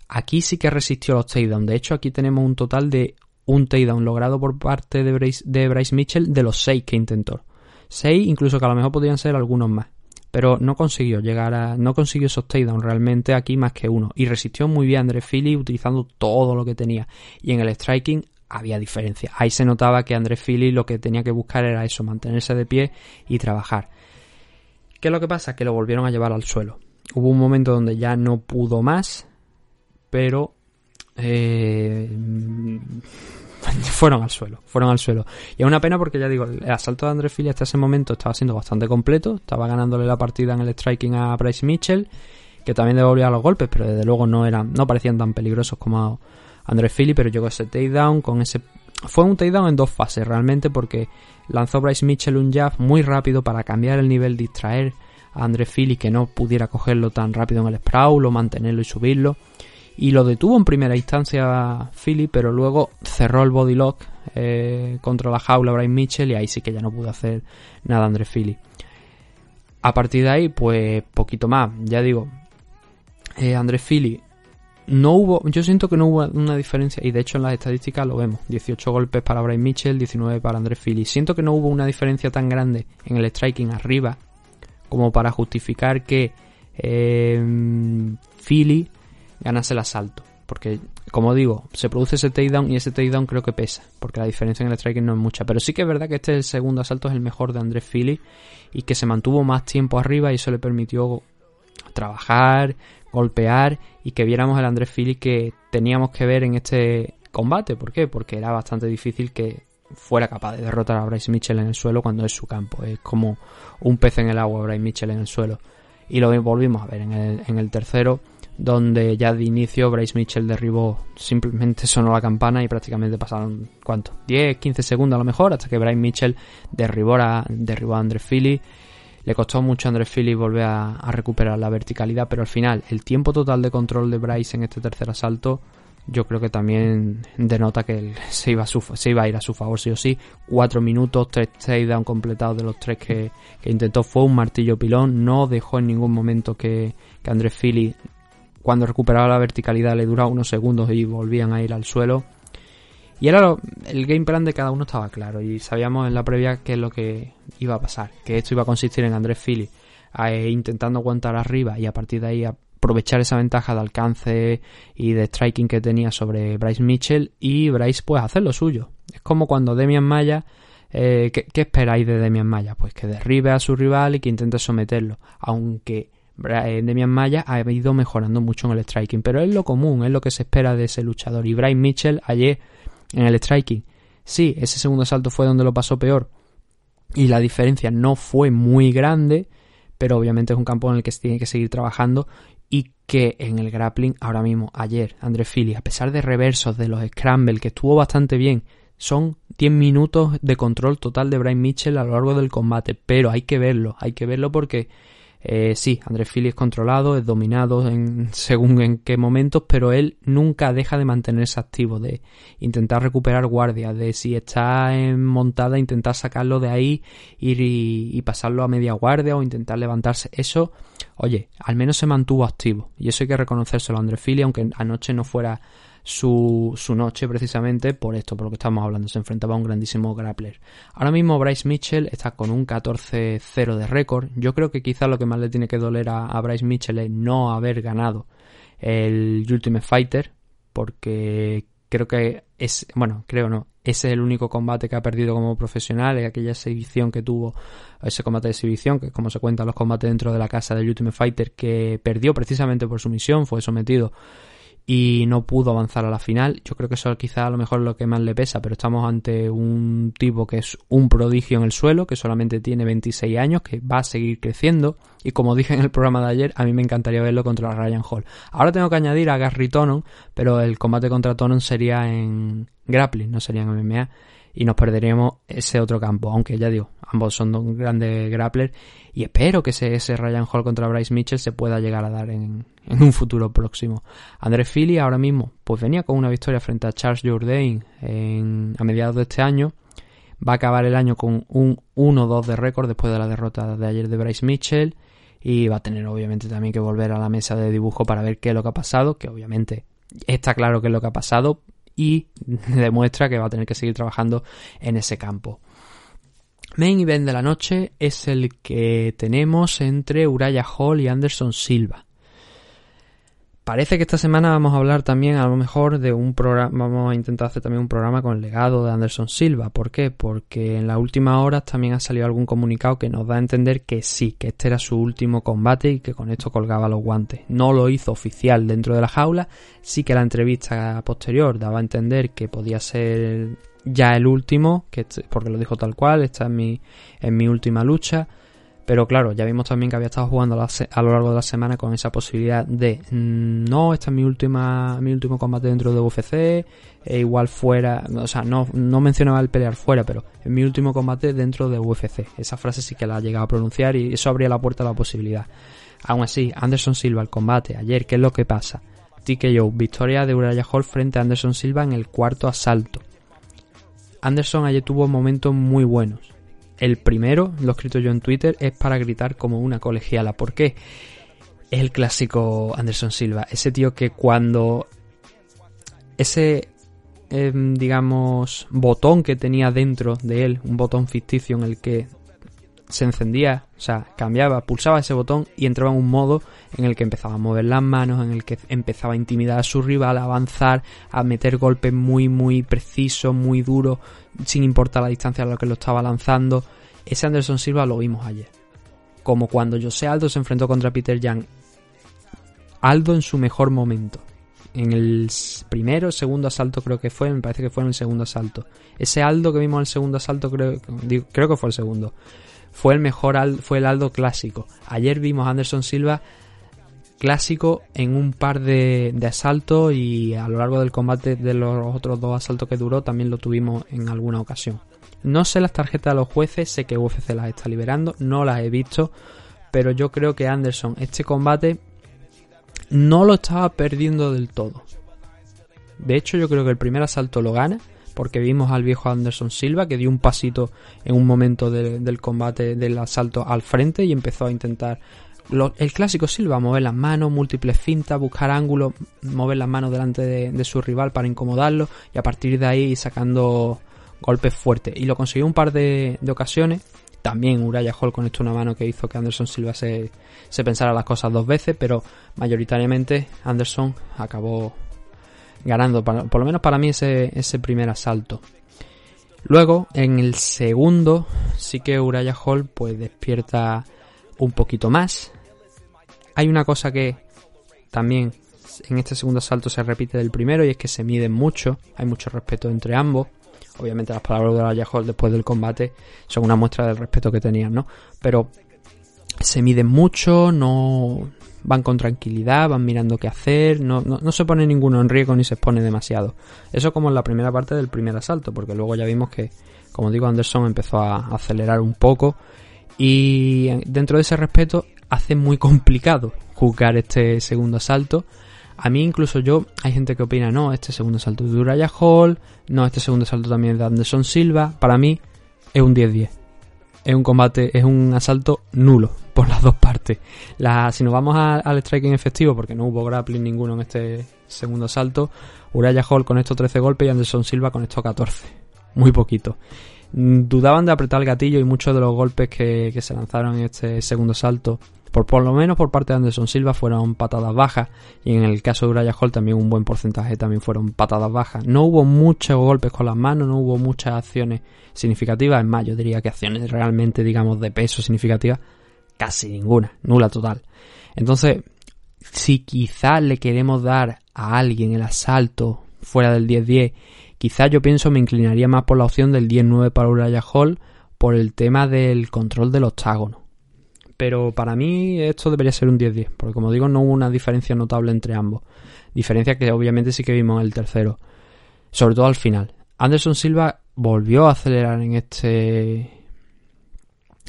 aquí sí que resistió los takedowns. De hecho, aquí tenemos un total de un takedown logrado por parte de Bryce, Mitchell de los seis que intentó. Seis, incluso que a lo mejor podrían ser algunos más. Pero no consiguió llegar a. No consiguió esos takedowns realmente aquí más que uno. Y resistió muy bien Andrés Philly utilizando todo lo que tenía. Y en el striking había diferencia. Ahí se notaba que Andrés Philly lo que tenía que buscar era eso, mantenerse de pie y trabajar. ¿Qué es lo que pasa? Que lo volvieron a llevar al suelo. Hubo un momento donde ya no pudo más, pero eh, fueron al suelo, fueron al suelo. Y es una pena porque ya digo, el asalto de Andrés Philly hasta ese momento estaba siendo bastante completo, estaba ganándole la partida en el striking a Bryce Mitchell, que también devolvía los golpes, pero desde luego no eran, no parecían tan peligrosos como Andrés Philly, pero llegó ese takedown con ese fue un takedown en dos fases realmente porque lanzó Bryce Mitchell un jab muy rápido para cambiar el nivel, distraer a Andrés Philly que no pudiera cogerlo tan rápido en el sprawl o mantenerlo y subirlo y lo detuvo en primera instancia Philly, pero luego cerró el body lock eh, contra la jaula Brian Mitchell y ahí sí que ya no pudo hacer nada Andrés Philly. A partir de ahí, pues poquito más, ya digo, eh, Andrés Philly no hubo, yo siento que no hubo una diferencia y de hecho en las estadísticas lo vemos, 18 golpes para Brian Mitchell, 19 para Andrés Philly. Siento que no hubo una diferencia tan grande en el striking arriba como para justificar que eh, Philly ganase el asalto. Porque, como digo, se produce ese takedown y ese takedown creo que pesa. Porque la diferencia en el striking no es mucha. Pero sí que es verdad que este segundo asalto es el mejor de Andrés Philly. Y que se mantuvo más tiempo arriba y eso le permitió trabajar, golpear y que viéramos el Andrés Philly que teníamos que ver en este combate. ¿Por qué? Porque era bastante difícil que fuera capaz de derrotar a Bryce Mitchell en el suelo cuando es su campo. Es como un pez en el agua Bryce Mitchell en el suelo. Y lo volvimos a ver en el, en el tercero donde ya de inicio Bryce Mitchell derribó, simplemente sonó la campana y prácticamente pasaron, ¿cuánto? 10, 15 segundos a lo mejor, hasta que Bryce Mitchell derribó a, derribó a Andrés Philly. Le costó mucho a Andrés Philly volver a, recuperar la verticalidad, pero al final el tiempo total de control de Bryce en este tercer asalto yo creo que también denota que se iba a, ir a su favor sí o sí. Cuatro minutos, tres takedown completados de los tres que, intentó. Fue un martillo pilón, no dejó en ningún momento que, que Andrés Philly cuando recuperaba la verticalidad le duraba unos segundos y volvían a ir al suelo. Y era el game plan de cada uno estaba claro y sabíamos en la previa qué es lo que iba a pasar, que esto iba a consistir en Andrés Philly eh, intentando aguantar arriba y a partir de ahí aprovechar esa ventaja de alcance y de striking que tenía sobre Bryce Mitchell y Bryce pues hacer lo suyo. Es como cuando Demian Maya, eh, ¿qué, ¿qué esperáis de Demian Maya? Pues que derribe a su rival y que intente someterlo, aunque Demian Maya ha ido mejorando mucho en el striking, pero es lo común, es lo que se espera de ese luchador. Y Brian Mitchell ayer en el striking, sí, ese segundo asalto fue donde lo pasó peor. Y la diferencia no fue muy grande, pero obviamente es un campo en el que se tiene que seguir trabajando y que en el grappling ahora mismo, ayer, André Philly, a pesar de reversos de los scramble que estuvo bastante bien, son 10 minutos de control total de Brian Mitchell a lo largo del combate, pero hay que verlo, hay que verlo porque eh, sí, Andrés Philly es controlado, es dominado en, según en qué momentos, pero él nunca deja de mantenerse activo, de intentar recuperar guardia, de si está en montada, intentar sacarlo de ahí ir y, y, pasarlo a media guardia o intentar levantarse. Eso oye, al menos se mantuvo activo. Y eso hay que reconocérselo a André Fili, aunque anoche no fuera su, su noche precisamente por esto, por lo que estamos hablando. Se enfrentaba a un grandísimo grappler. Ahora mismo Bryce Mitchell está con un 14-0 de récord. Yo creo que quizá lo que más le tiene que doler a, a Bryce Mitchell es no haber ganado el Ultimate Fighter, porque creo que es, bueno, creo no, ese es el único combate que ha perdido como profesional, es aquella exhibición que tuvo, ese combate de exhibición, que es como se cuentan los combates dentro de la casa del Ultimate Fighter, que perdió precisamente por sumisión, fue sometido y no pudo avanzar a la final. Yo creo que eso quizá a lo mejor lo que más le pesa, pero estamos ante un tipo que es un prodigio en el suelo, que solamente tiene 26 años, que va a seguir creciendo y como dije en el programa de ayer, a mí me encantaría verlo contra Ryan Hall. Ahora tengo que añadir a Gary Tonon, pero el combate contra Tonon sería en grappling, no sería en MMA y nos perderíamos ese otro campo. Aunque ya digo, ambos son grandes grapplers y espero que ese, ese Ryan Hall contra Bryce Mitchell se pueda llegar a dar en, en un futuro próximo. André Philly ahora mismo pues venía con una victoria frente a Charles Jourdain en, a mediados de este año. Va a acabar el año con un 1-2 de récord después de la derrota de ayer de Bryce Mitchell. Y va a tener obviamente también que volver a la mesa de dibujo para ver qué es lo que ha pasado, que obviamente está claro qué es lo que ha pasado, y demuestra que va a tener que seguir trabajando en ese campo. Main event de la noche es el que tenemos entre Uraya Hall y Anderson Silva. Parece que esta semana vamos a hablar también a lo mejor de un programa, vamos a intentar hacer también un programa con el legado de Anderson Silva. ¿Por qué? Porque en las últimas horas también ha salido algún comunicado que nos da a entender que sí, que este era su último combate y que con esto colgaba los guantes. No lo hizo oficial dentro de la jaula, sí que la entrevista posterior daba a entender que podía ser ya el último, que porque lo dijo tal cual, esta es mi, en mi última lucha. Pero claro, ya vimos también que había estado jugando a lo largo de la semana con esa posibilidad de mm, no, este es mi última, mi último combate dentro de UFC, e igual fuera, o sea, no, mencionaba el pelear fuera, pero es mi último combate dentro de UFC. Esa frase sí que la ha llegado a pronunciar y eso abría la puerta a la posibilidad. Aún así, Anderson Silva, el combate ayer, ¿qué es lo que pasa? TKO, victoria de Uriah Hall frente a Anderson Silva en el cuarto asalto. Anderson ayer tuvo momentos muy buenos el primero, lo he escrito yo en Twitter, es para gritar como una colegiala. ¿Por qué? Es el clásico Anderson Silva. Ese tío que cuando ese, em, digamos, botón que tenía dentro de él, un botón ficticio en el que se encendía, o sea, cambiaba, pulsaba ese botón y entraba en un modo en el que empezaba a mover las manos, en el que empezaba a intimidar a su rival, a avanzar, a meter golpes muy, muy precisos, muy duros, sin importar la distancia a la que lo estaba lanzando. Ese Anderson Silva lo vimos ayer. Como cuando José Aldo se enfrentó contra Peter Young. Aldo en su mejor momento. En el primero, segundo asalto creo que fue, me parece que fue en el segundo asalto. Ese Aldo que vimos en el segundo asalto creo, creo que fue el segundo fue el mejor fue el Aldo clásico. Ayer vimos a Anderson Silva clásico en un par de, de, asaltos y a lo largo del combate de los otros dos asaltos que duró también lo tuvimos en alguna ocasión. No sé las tarjetas de los jueces, sé que UFC las está liberando, no las he visto, pero yo creo que Anderson este combate no lo estaba perdiendo del todo. De hecho yo creo que el primer asalto lo gana porque vimos al viejo Anderson Silva que dio un pasito en un momento del combate del asalto al frente y empezó a intentar el clásico Silva, mover las manos, múltiples fintas, buscar ángulos, mover las manos delante de, su rival para incomodarlo y a partir de ahí sacando golpes fuertes. Y lo consiguió un par de, ocasiones. También Uraya Hall conectó una mano que hizo que Anderson Silva se, se pensara las cosas dos veces, pero mayoritariamente Anderson acabó ganando, por lo menos para mí ese, ese primer asalto. Luego, en el segundo, sí que Uraya Hall pues despierta un poquito más. Hay una cosa que también en este segundo asalto se repite del primero y es que se miden mucho, hay mucho respeto entre ambos. Obviamente las palabras de Uraya Hall después del combate son una muestra del respeto que tenían, ¿no? Pero se miden mucho, no, van con tranquilidad, van mirando qué hacer, no, no, se pone ninguno en riesgo ni se expone demasiado. Eso como en la primera parte del primer asalto, porque luego ya vimos que, como digo, Anderson empezó a acelerar un poco y dentro de ese respeto hace muy complicado juzgar este segundo asalto. A mí incluso yo, hay gente que opina, no, este segundo asalto de Uraya Hall, no, este segundo asalto también es de Anderson Silva. Para mí es un 10-10. Es un combate, es un asalto nulo por las dos partes. La, si nos vamos a- al striking efectivo, porque no hubo grappling ninguno en este segundo asalto, Uraya Hall con estos 13 golpes y Anderson Silva con estos 14. Muy poquito. Mm, Dudaban de apretar el gatillo y muchos de los golpes que, que se lanzaron en este segundo salto, por, lo menos por parte de Anderson Silva, fueron patadas bajas. Y en el caso de Uraya Hall también un buen porcentaje también fueron patadas bajas. No hubo muchos golpes con las manos, no hubo muchas acciones significativas. Es más, yo diría que acciones realmente, digamos, de peso significativas, casi ninguna, nula total. Entonces, si quizás le queremos dar a alguien el asalto fuera del 10-10, quizás yo pienso me inclinaría más por la opción del 10-9 para Uraya Hall por el tema del control del octágono. Pero para mí esto debería ser un 10-10, porque como digo, no hubo una diferencia notable entre ambos. Diferencia que obviamente sí que vimos en el tercero, sobre todo al final. Anderson Silva volvió a acelerar en este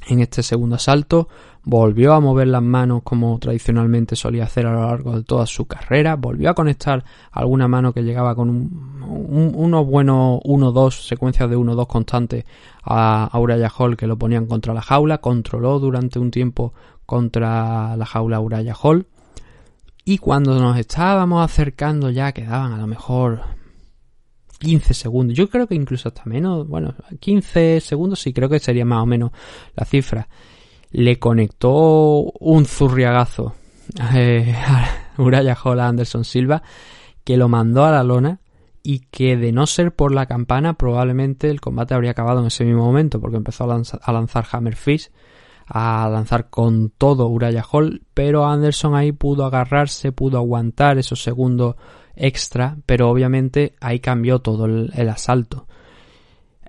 en este segundo asalto, volvió a mover las manos como tradicionalmente solía hacer a lo largo de toda su carrera, volvió a conectar alguna mano que llegaba con un- un- unos buenos 1-2, secuencias de 1-2 constantes a, a Uraya Hall que lo ponían contra la jaula, controló durante un tiempo contra la jaula Uraya Hall. Y cuando nos estábamos acercando ya, quedaban a lo mejor 15 segundos. Yo creo que incluso hasta menos, bueno, 15 segundos sí creo que sería más o menos la cifra. Le conectó un zurriagazo eh, a Uraya Hall a Anderson Silva que lo mandó a la lona y que de no ser por la campana probablemente el combate habría acabado en ese mismo momento porque empezó a lanzar, a lanzar Hammer Fist a lanzar con todo Uraya Hall, pero Anderson ahí pudo agarrarse, pudo aguantar esos segundos extra, pero obviamente ahí cambió todo el, el asalto.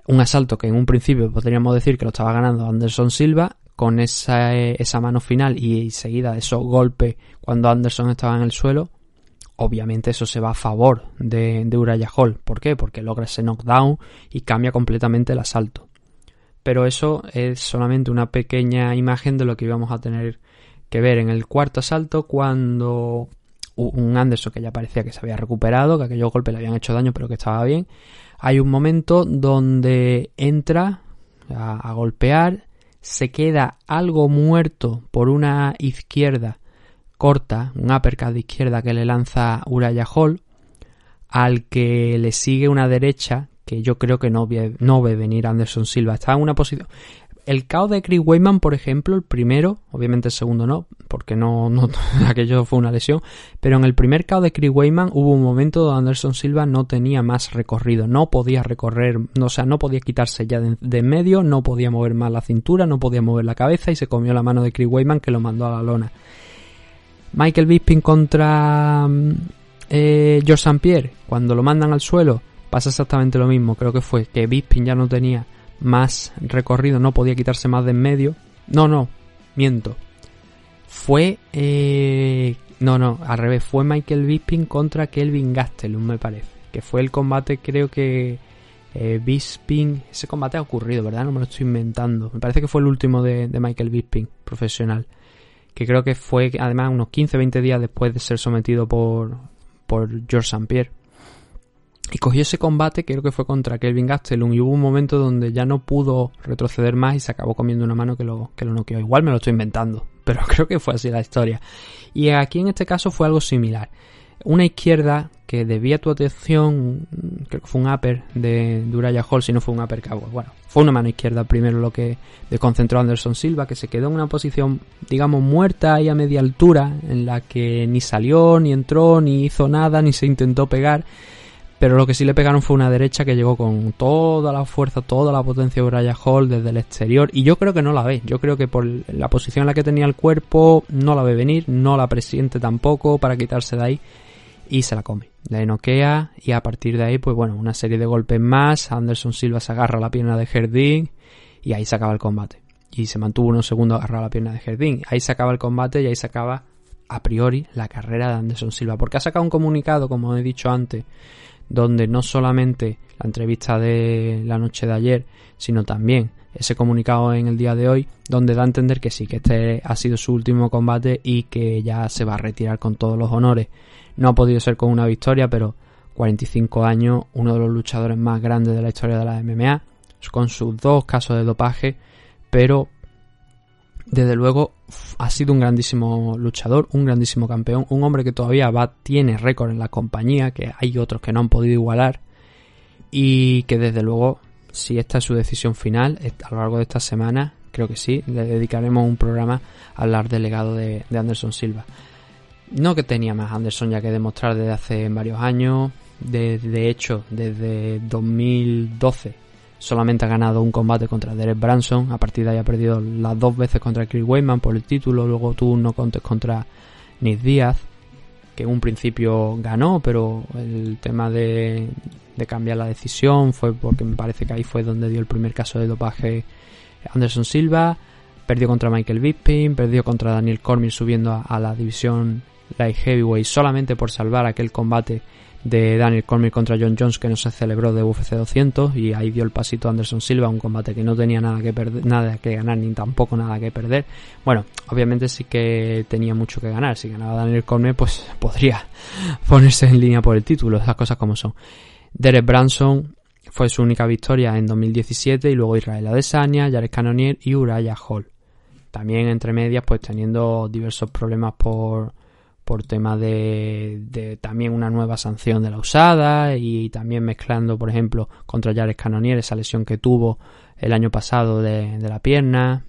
Un asalto que en un principio podríamos decir que lo estaba ganando Anderson Silva, con esa, eh, esa mano final y, seguida de esos golpes cuando Anderson estaba en el suelo, obviamente eso se va a favor de, de Uraya Hall. ¿Por qué? Porque logra ese knockdown y cambia completamente el asalto pero eso es solamente una pequeña imagen de lo que íbamos a tener que ver en el cuarto asalto cuando un Anderson que ya parecía que se había recuperado, que aquellos golpes le habían hecho daño pero que estaba bien, hay un momento donde entra a golpear, se queda algo muerto por una izquierda corta, un uppercut de izquierda que le lanza Uraya Hall, al que le sigue una derecha que yo creo que no ve, no ve venir Anderson Silva. Está en una posición. El caos de Chris Weyman, por ejemplo, el primero, obviamente el segundo no, porque no, no aquello fue una lesión, pero en el primer caos de Chris Weyman hubo un momento donde Anderson Silva no tenía más recorrido, no podía recorrer, o sea, no podía quitarse ya de, de en medio, no podía mover más la cintura, no podía mover la cabeza y se comió la mano de Chris Weyman que lo mandó a la lona. Michael Bisping contra eh, George St. Pierre, cuando lo mandan al suelo, pasa exactamente lo mismo. Creo que fue que Bisping ya no tenía más recorrido, no podía quitarse más de en medio. No, no, miento. Fue. Eh, no, no, al revés. Fue Michael Bisping contra Kelvin Gastelum, me parece. Que fue el combate, creo que. Eh, Bisping. Ese combate ha ocurrido, ¿verdad? No me lo estoy inventando. Me parece que fue el último de, de Michael Bisping, profesional. Que creo que fue, además, unos 15-20 días después de ser sometido por, por George St. Pierre. Y cogió ese combate, creo que fue contra Kelvin Gastelum, y hubo un momento donde ya no pudo retroceder más y se acabó comiendo una mano que lo, que lo noqueó. Igual me lo estoy inventando, pero creo que fue así la historia. Y aquí en este caso fue algo similar. Una izquierda que debía tu atención, creo que fue un upper de, de Uraya Hall, si no fue un upper que bueno, fue una mano izquierda primero lo que desconcentró Anderson Silva, que se quedó en una posición, digamos, muerta y a media altura, en la que ni salió, ni entró, ni hizo nada, ni se intentó pegar. Pero lo que sí le pegaron fue una derecha que llegó con toda la fuerza, toda la potencia de Uraya Hall desde el exterior. Y yo creo que no la ve, yo creo que por la posición en la que tenía el cuerpo no la ve venir, no la presiente tampoco para quitarse de ahí y se la come, la noquea y a partir de ahí pues bueno, una serie de golpes más, Anderson Silva se agarra la pierna de Jardín y ahí se acaba el combate. Y se mantuvo unos segundos agarrado a la pierna de Jardín, ahí se acaba el combate y ahí se acaba a priori la carrera de Anderson Silva. Porque ha sacado un comunicado como he dicho antes donde no solamente la entrevista de la noche de ayer, sino también ese comunicado en el día de hoy, donde da a entender que sí, que este ha sido su último combate y que ya se va a retirar con todos los honores. No ha podido ser con una victoria, pero 45 años, uno de los luchadores más grandes de la historia de la MMA, con sus dos casos de dopaje, pero desde luego ha sido un grandísimo luchador, un grandísimo campeón, un hombre que todavía va, tiene récord en la compañía, que hay otros que no han podido igualar, y que desde luego, si esta es su decisión final, a lo largo de esta semana, creo que sí, le dedicaremos un programa a hablar del legado de Anderson Silva. No que tenía más Anderson ya que demostrar desde hace varios años, de, hecho, desde 2012 solamente ha ganado un combate contra Derek Branson, a partir de ahí ha perdido las dos veces contra Chris Weidman por el título, luego tuvo un no contest contra Nick Díaz, que en un principio ganó, pero el tema de, cambiar la decisión fue porque me parece que ahí fue donde dio el primer caso de dopaje Anderson Silva, perdió contra Michael Bisping, perdió contra Daniel Cormier subiendo a la división light heavyweight solamente por salvar aquel combate de Daniel Cormier contra John Jones que no se celebró de UFC 200 y ahí dio el pasito Anderson Silva, un combate que no tenía nada que perder, nada que ganar ni tampoco nada que perder. Bueno, obviamente sí que tenía mucho que ganar, si ganaba Daniel Cormier pues podría ponerse en línea por el título, esas cosas como son. Derek Branson fue su única victoria en 2017 y luego Israel Adesanya, Jared Cannonier y Uriah Hall. También entre medias pues teniendo diversos problemas por por tema de, de también una nueva sanción de la usada y también mezclando, por ejemplo, contra Jared Cannonier esa lesión que tuvo el año pasado de, de la pierna.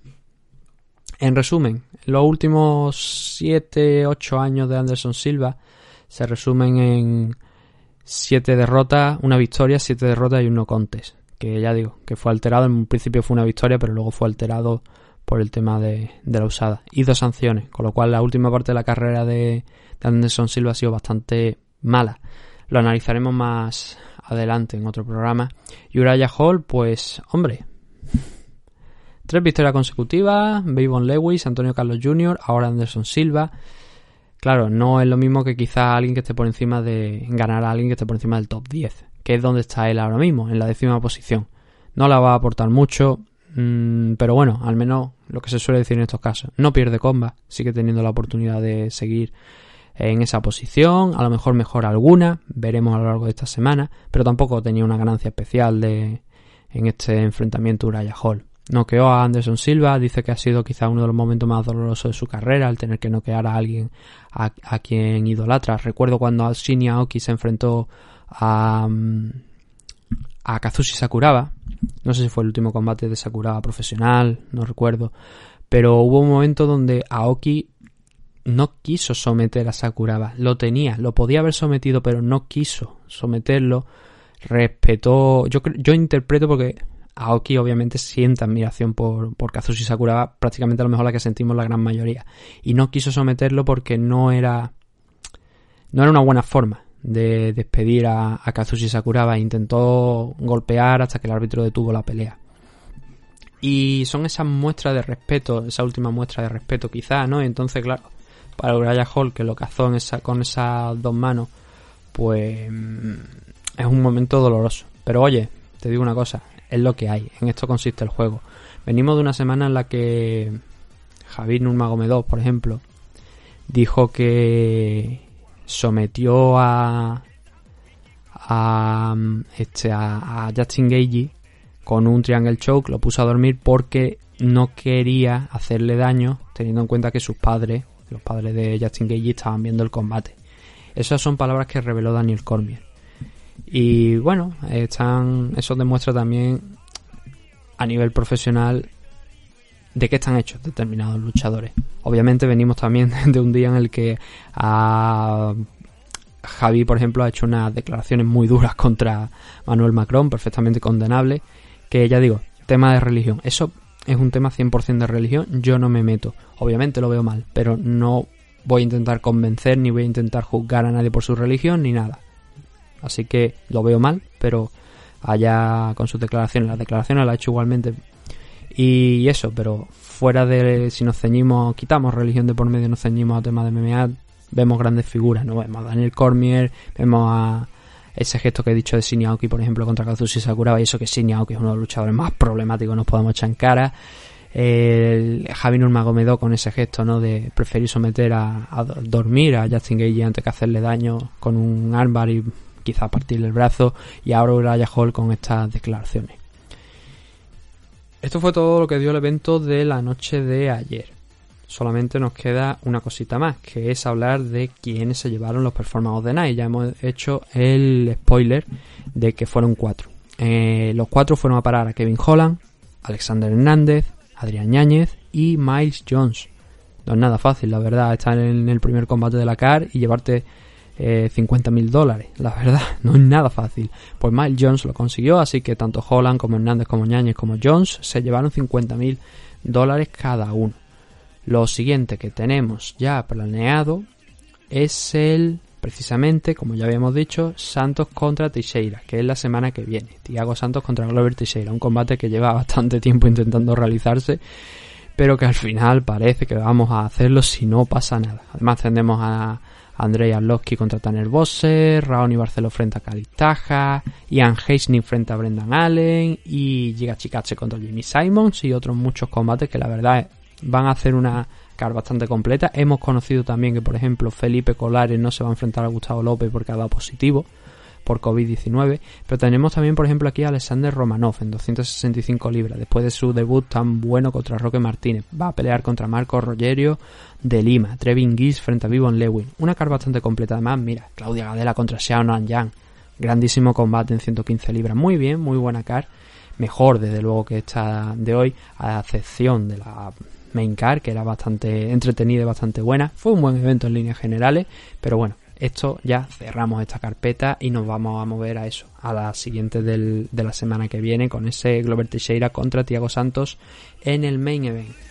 En resumen, los últimos 7, 8 años de Anderson Silva se resumen en 7 derrotas, una victoria, 7 derrotas y un no contest. Que ya digo, que fue alterado, en un principio fue una victoria, pero luego fue alterado por el tema de, la usada. Y dos sanciones, con lo cual la última parte de la carrera de, de Anderson Silva ha sido bastante mala. Lo analizaremos más adelante en otro programa. Y Uriah Hall, pues, hombre, tres victorias consecutivas, Bavon Lewis, Antonio Carlos Jr., ahora Anderson Silva. Claro, no es lo mismo que quizá alguien que esté por encima de ganar a alguien que esté por encima del top 10, que es donde está él ahora mismo, en la décima posición. No la va a aportar mucho, Mm, pero bueno, al menos lo que se suele decir en estos casos. No pierde comba, sigue teniendo la oportunidad de seguir en esa posición, a lo mejor mejora alguna, veremos a lo largo de esta semana, pero tampoco tenía una ganancia especial de en este enfrentamiento Uriah Hall. Noqueó a Anderson Silva, dice que ha sido quizá uno de los momentos más dolorosos de su carrera, el tener que noquear a alguien a, a quien idolatra. Recuerdo cuando Shinya Aoki se enfrentó a, a Kazushi Sakuraba, no sé si fue el último combate de Sakuraba profesional, no recuerdo. Pero hubo un momento donde Aoki no quiso someter a Sakuraba. Lo tenía, lo podía haber sometido, pero no quiso someterlo. Respetó. Yo, interpreto porque Aoki obviamente siente admiración por, por Kazushi Sakuraba, prácticamente a lo mejor la que sentimos la gran mayoría. Y no quiso someterlo porque no era. No era una buena forma de despedir a, a Kazushi Sakuraba e intentó golpear hasta que el árbitro detuvo la pelea. Y son esas muestras de respeto, esa última muestra de respeto quizá, ¿no? Entonces, claro, para Uriah Hall, que lo cazó en esa, con esas dos manos, pues es un momento doloroso. Pero oye, te digo una cosa, es lo que hay, en esto consiste el juego. Venimos de una semana en la que Javier Nurmagomedov, por ejemplo, dijo que sometió a a este a, a Justin Gagey con un triangle choke, lo puso a dormir porque no quería hacerle daño, teniendo en cuenta que sus padres, los padres de Justin Gagey, estaban viendo el combate. Esas son palabras que reveló Daniel Cormier. Y bueno, están, eso demuestra también a nivel profesional de qué están hechos determinados luchadores. Obviamente venimos también de un día en el que a Javi, por ejemplo, ha hecho unas declaraciones muy duras contra Manuel Macron, perfectamente condenables, que ya digo, tema de religión. Eso es un tema 100% de religión, yo no me meto. Obviamente lo veo mal, pero no voy a intentar convencer ni voy a intentar juzgar a nadie por su religión ni nada. Así que lo veo mal, pero allá con sus declaraciones, las declaraciones las ha hecho igualmente. Y eso, pero fuera de si nos ceñimos, quitamos religión de por medio, nos ceñimos a temas de MMA, vemos grandes figuras, ¿no? Vemos a Daniel Cormier, vemos a ese gesto que he dicho de Shin Aoki, por ejemplo, contra Kazushi Sakuraba, y eso que Shin Aoki es uno de los luchadores más problemáticos, nos podemos echar en cara. El Javi Nurmagomedov con ese gesto, ¿no? De preferir someter a, a dormir a Justin Gage antes que hacerle daño con un armbar y quizá partirle el brazo. Y ahora Uriah Hall con estas declaraciones. Esto fue todo lo que dio el evento de la noche de ayer. Solamente nos queda una cosita más, que es hablar de quiénes se llevaron los Performance of the Night. Ya hemos hecho el spoiler de que fueron cuatro. Eh, los cuatro fueron a parar a Kevin Holland, Alexander Hernández, Adrián Ñáñez y Miles Jones. No es nada fácil, la verdad, estar en el primer combate de la CAR y llevarte eh, 50 mil dólares. La verdad, no es nada fácil. Pues Miles Jones lo consiguió, así que tanto Holland como Hernández, como Ñáñez, como Jones se llevaron 50 mil dólares cada uno. Lo siguiente que tenemos ya planeado es el, precisamente, como ya habíamos dicho, Santos contra Teixeira, que es la semana que viene. Tiago Santos contra Glover Teixeira, un combate que lleva bastante tiempo intentando realizarse, pero que al final parece que vamos a hacerlo si no pasa nada. Además tendremos a Andrei Arlovski contra Tanner Bosser, Raoni Barcelo frente a Kalistaja, Ian Heisning frente a Brendan Allen y Giga Chikache contra Jimmy Simons y otros muchos combates que la verdad van a hacer una car bastante completa. Hemos conocido también que, por ejemplo, Felipe Colares no se va a enfrentar a Gustavo López porque ha dado positivo por COVID-19. Pero tenemos también, por ejemplo, aquí a Alexander Romanov en 265 libras, después de su debut tan bueno contra Roque Martínez. Va a pelear contra Marco Rogerio de Lima, Trevin Gibbs frente a Vivon Lewin. Una car bastante completa. Además, mira, Claudia Gadela contra Xiaonan Yang. Grandísimo combate en 115 libras. Muy bien, muy buena car. Mejor, desde luego, que esta de hoy, a excepción de la main car, que era bastante entretenida y bastante buena. Fue un buen evento en líneas generales, pero bueno, esto ya cerramos esta carpeta y nos vamos a mover a eso, a la siguiente del, de la semana que viene, con ese Glover Teixeira contra Tiago Santos en el main event.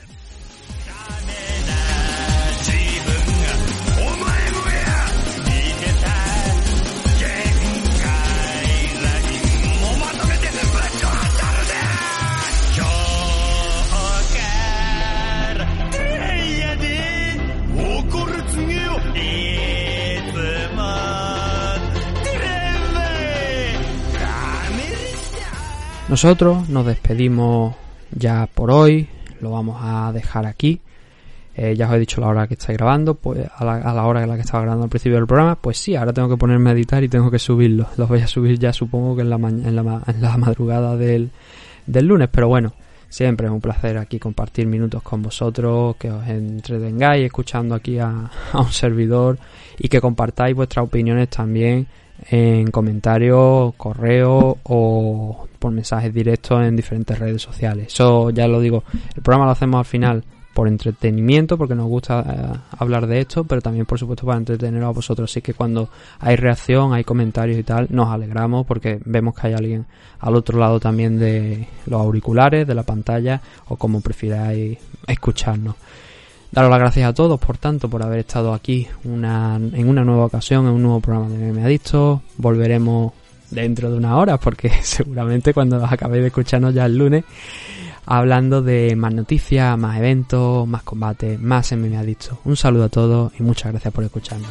Nosotros nos despedimos ya por hoy, lo vamos a dejar aquí. Eh, ya os he dicho la hora que estáis grabando, pues a la, a la, hora en la que estaba grabando al principio del programa, pues sí, ahora tengo que ponerme a editar y tengo que subirlo. Los voy a subir ya supongo que en la, en la, madrugada del, del lunes, pero bueno, siempre es un placer aquí compartir minutos con vosotros, que os entretengáis escuchando aquí a un servidor y que compartáis vuestras opiniones también en comentarios, correo o por mensajes directos en diferentes redes sociales. Eso ya lo digo, el programa lo hacemos al final por entretenimiento, porque nos gusta eh, hablar de esto, pero también por supuesto para entretener a vosotros. Así que cuando hay reacción, hay comentarios y tal, nos alegramos porque vemos que hay alguien al otro lado también de los auriculares, de la pantalla o como prefiráis escucharnos. Daros las gracias a todos, por tanto, por haber estado aquí en una nueva ocasión, en un nuevo programa de Meme Adicto. Volveremos dentro de una hora, porque seguramente cuando acabéis de escucharnos ya el lunes, hablando de más noticias, más eventos, más combates, más en. Un saludo a todos y muchas gracias por escucharnos.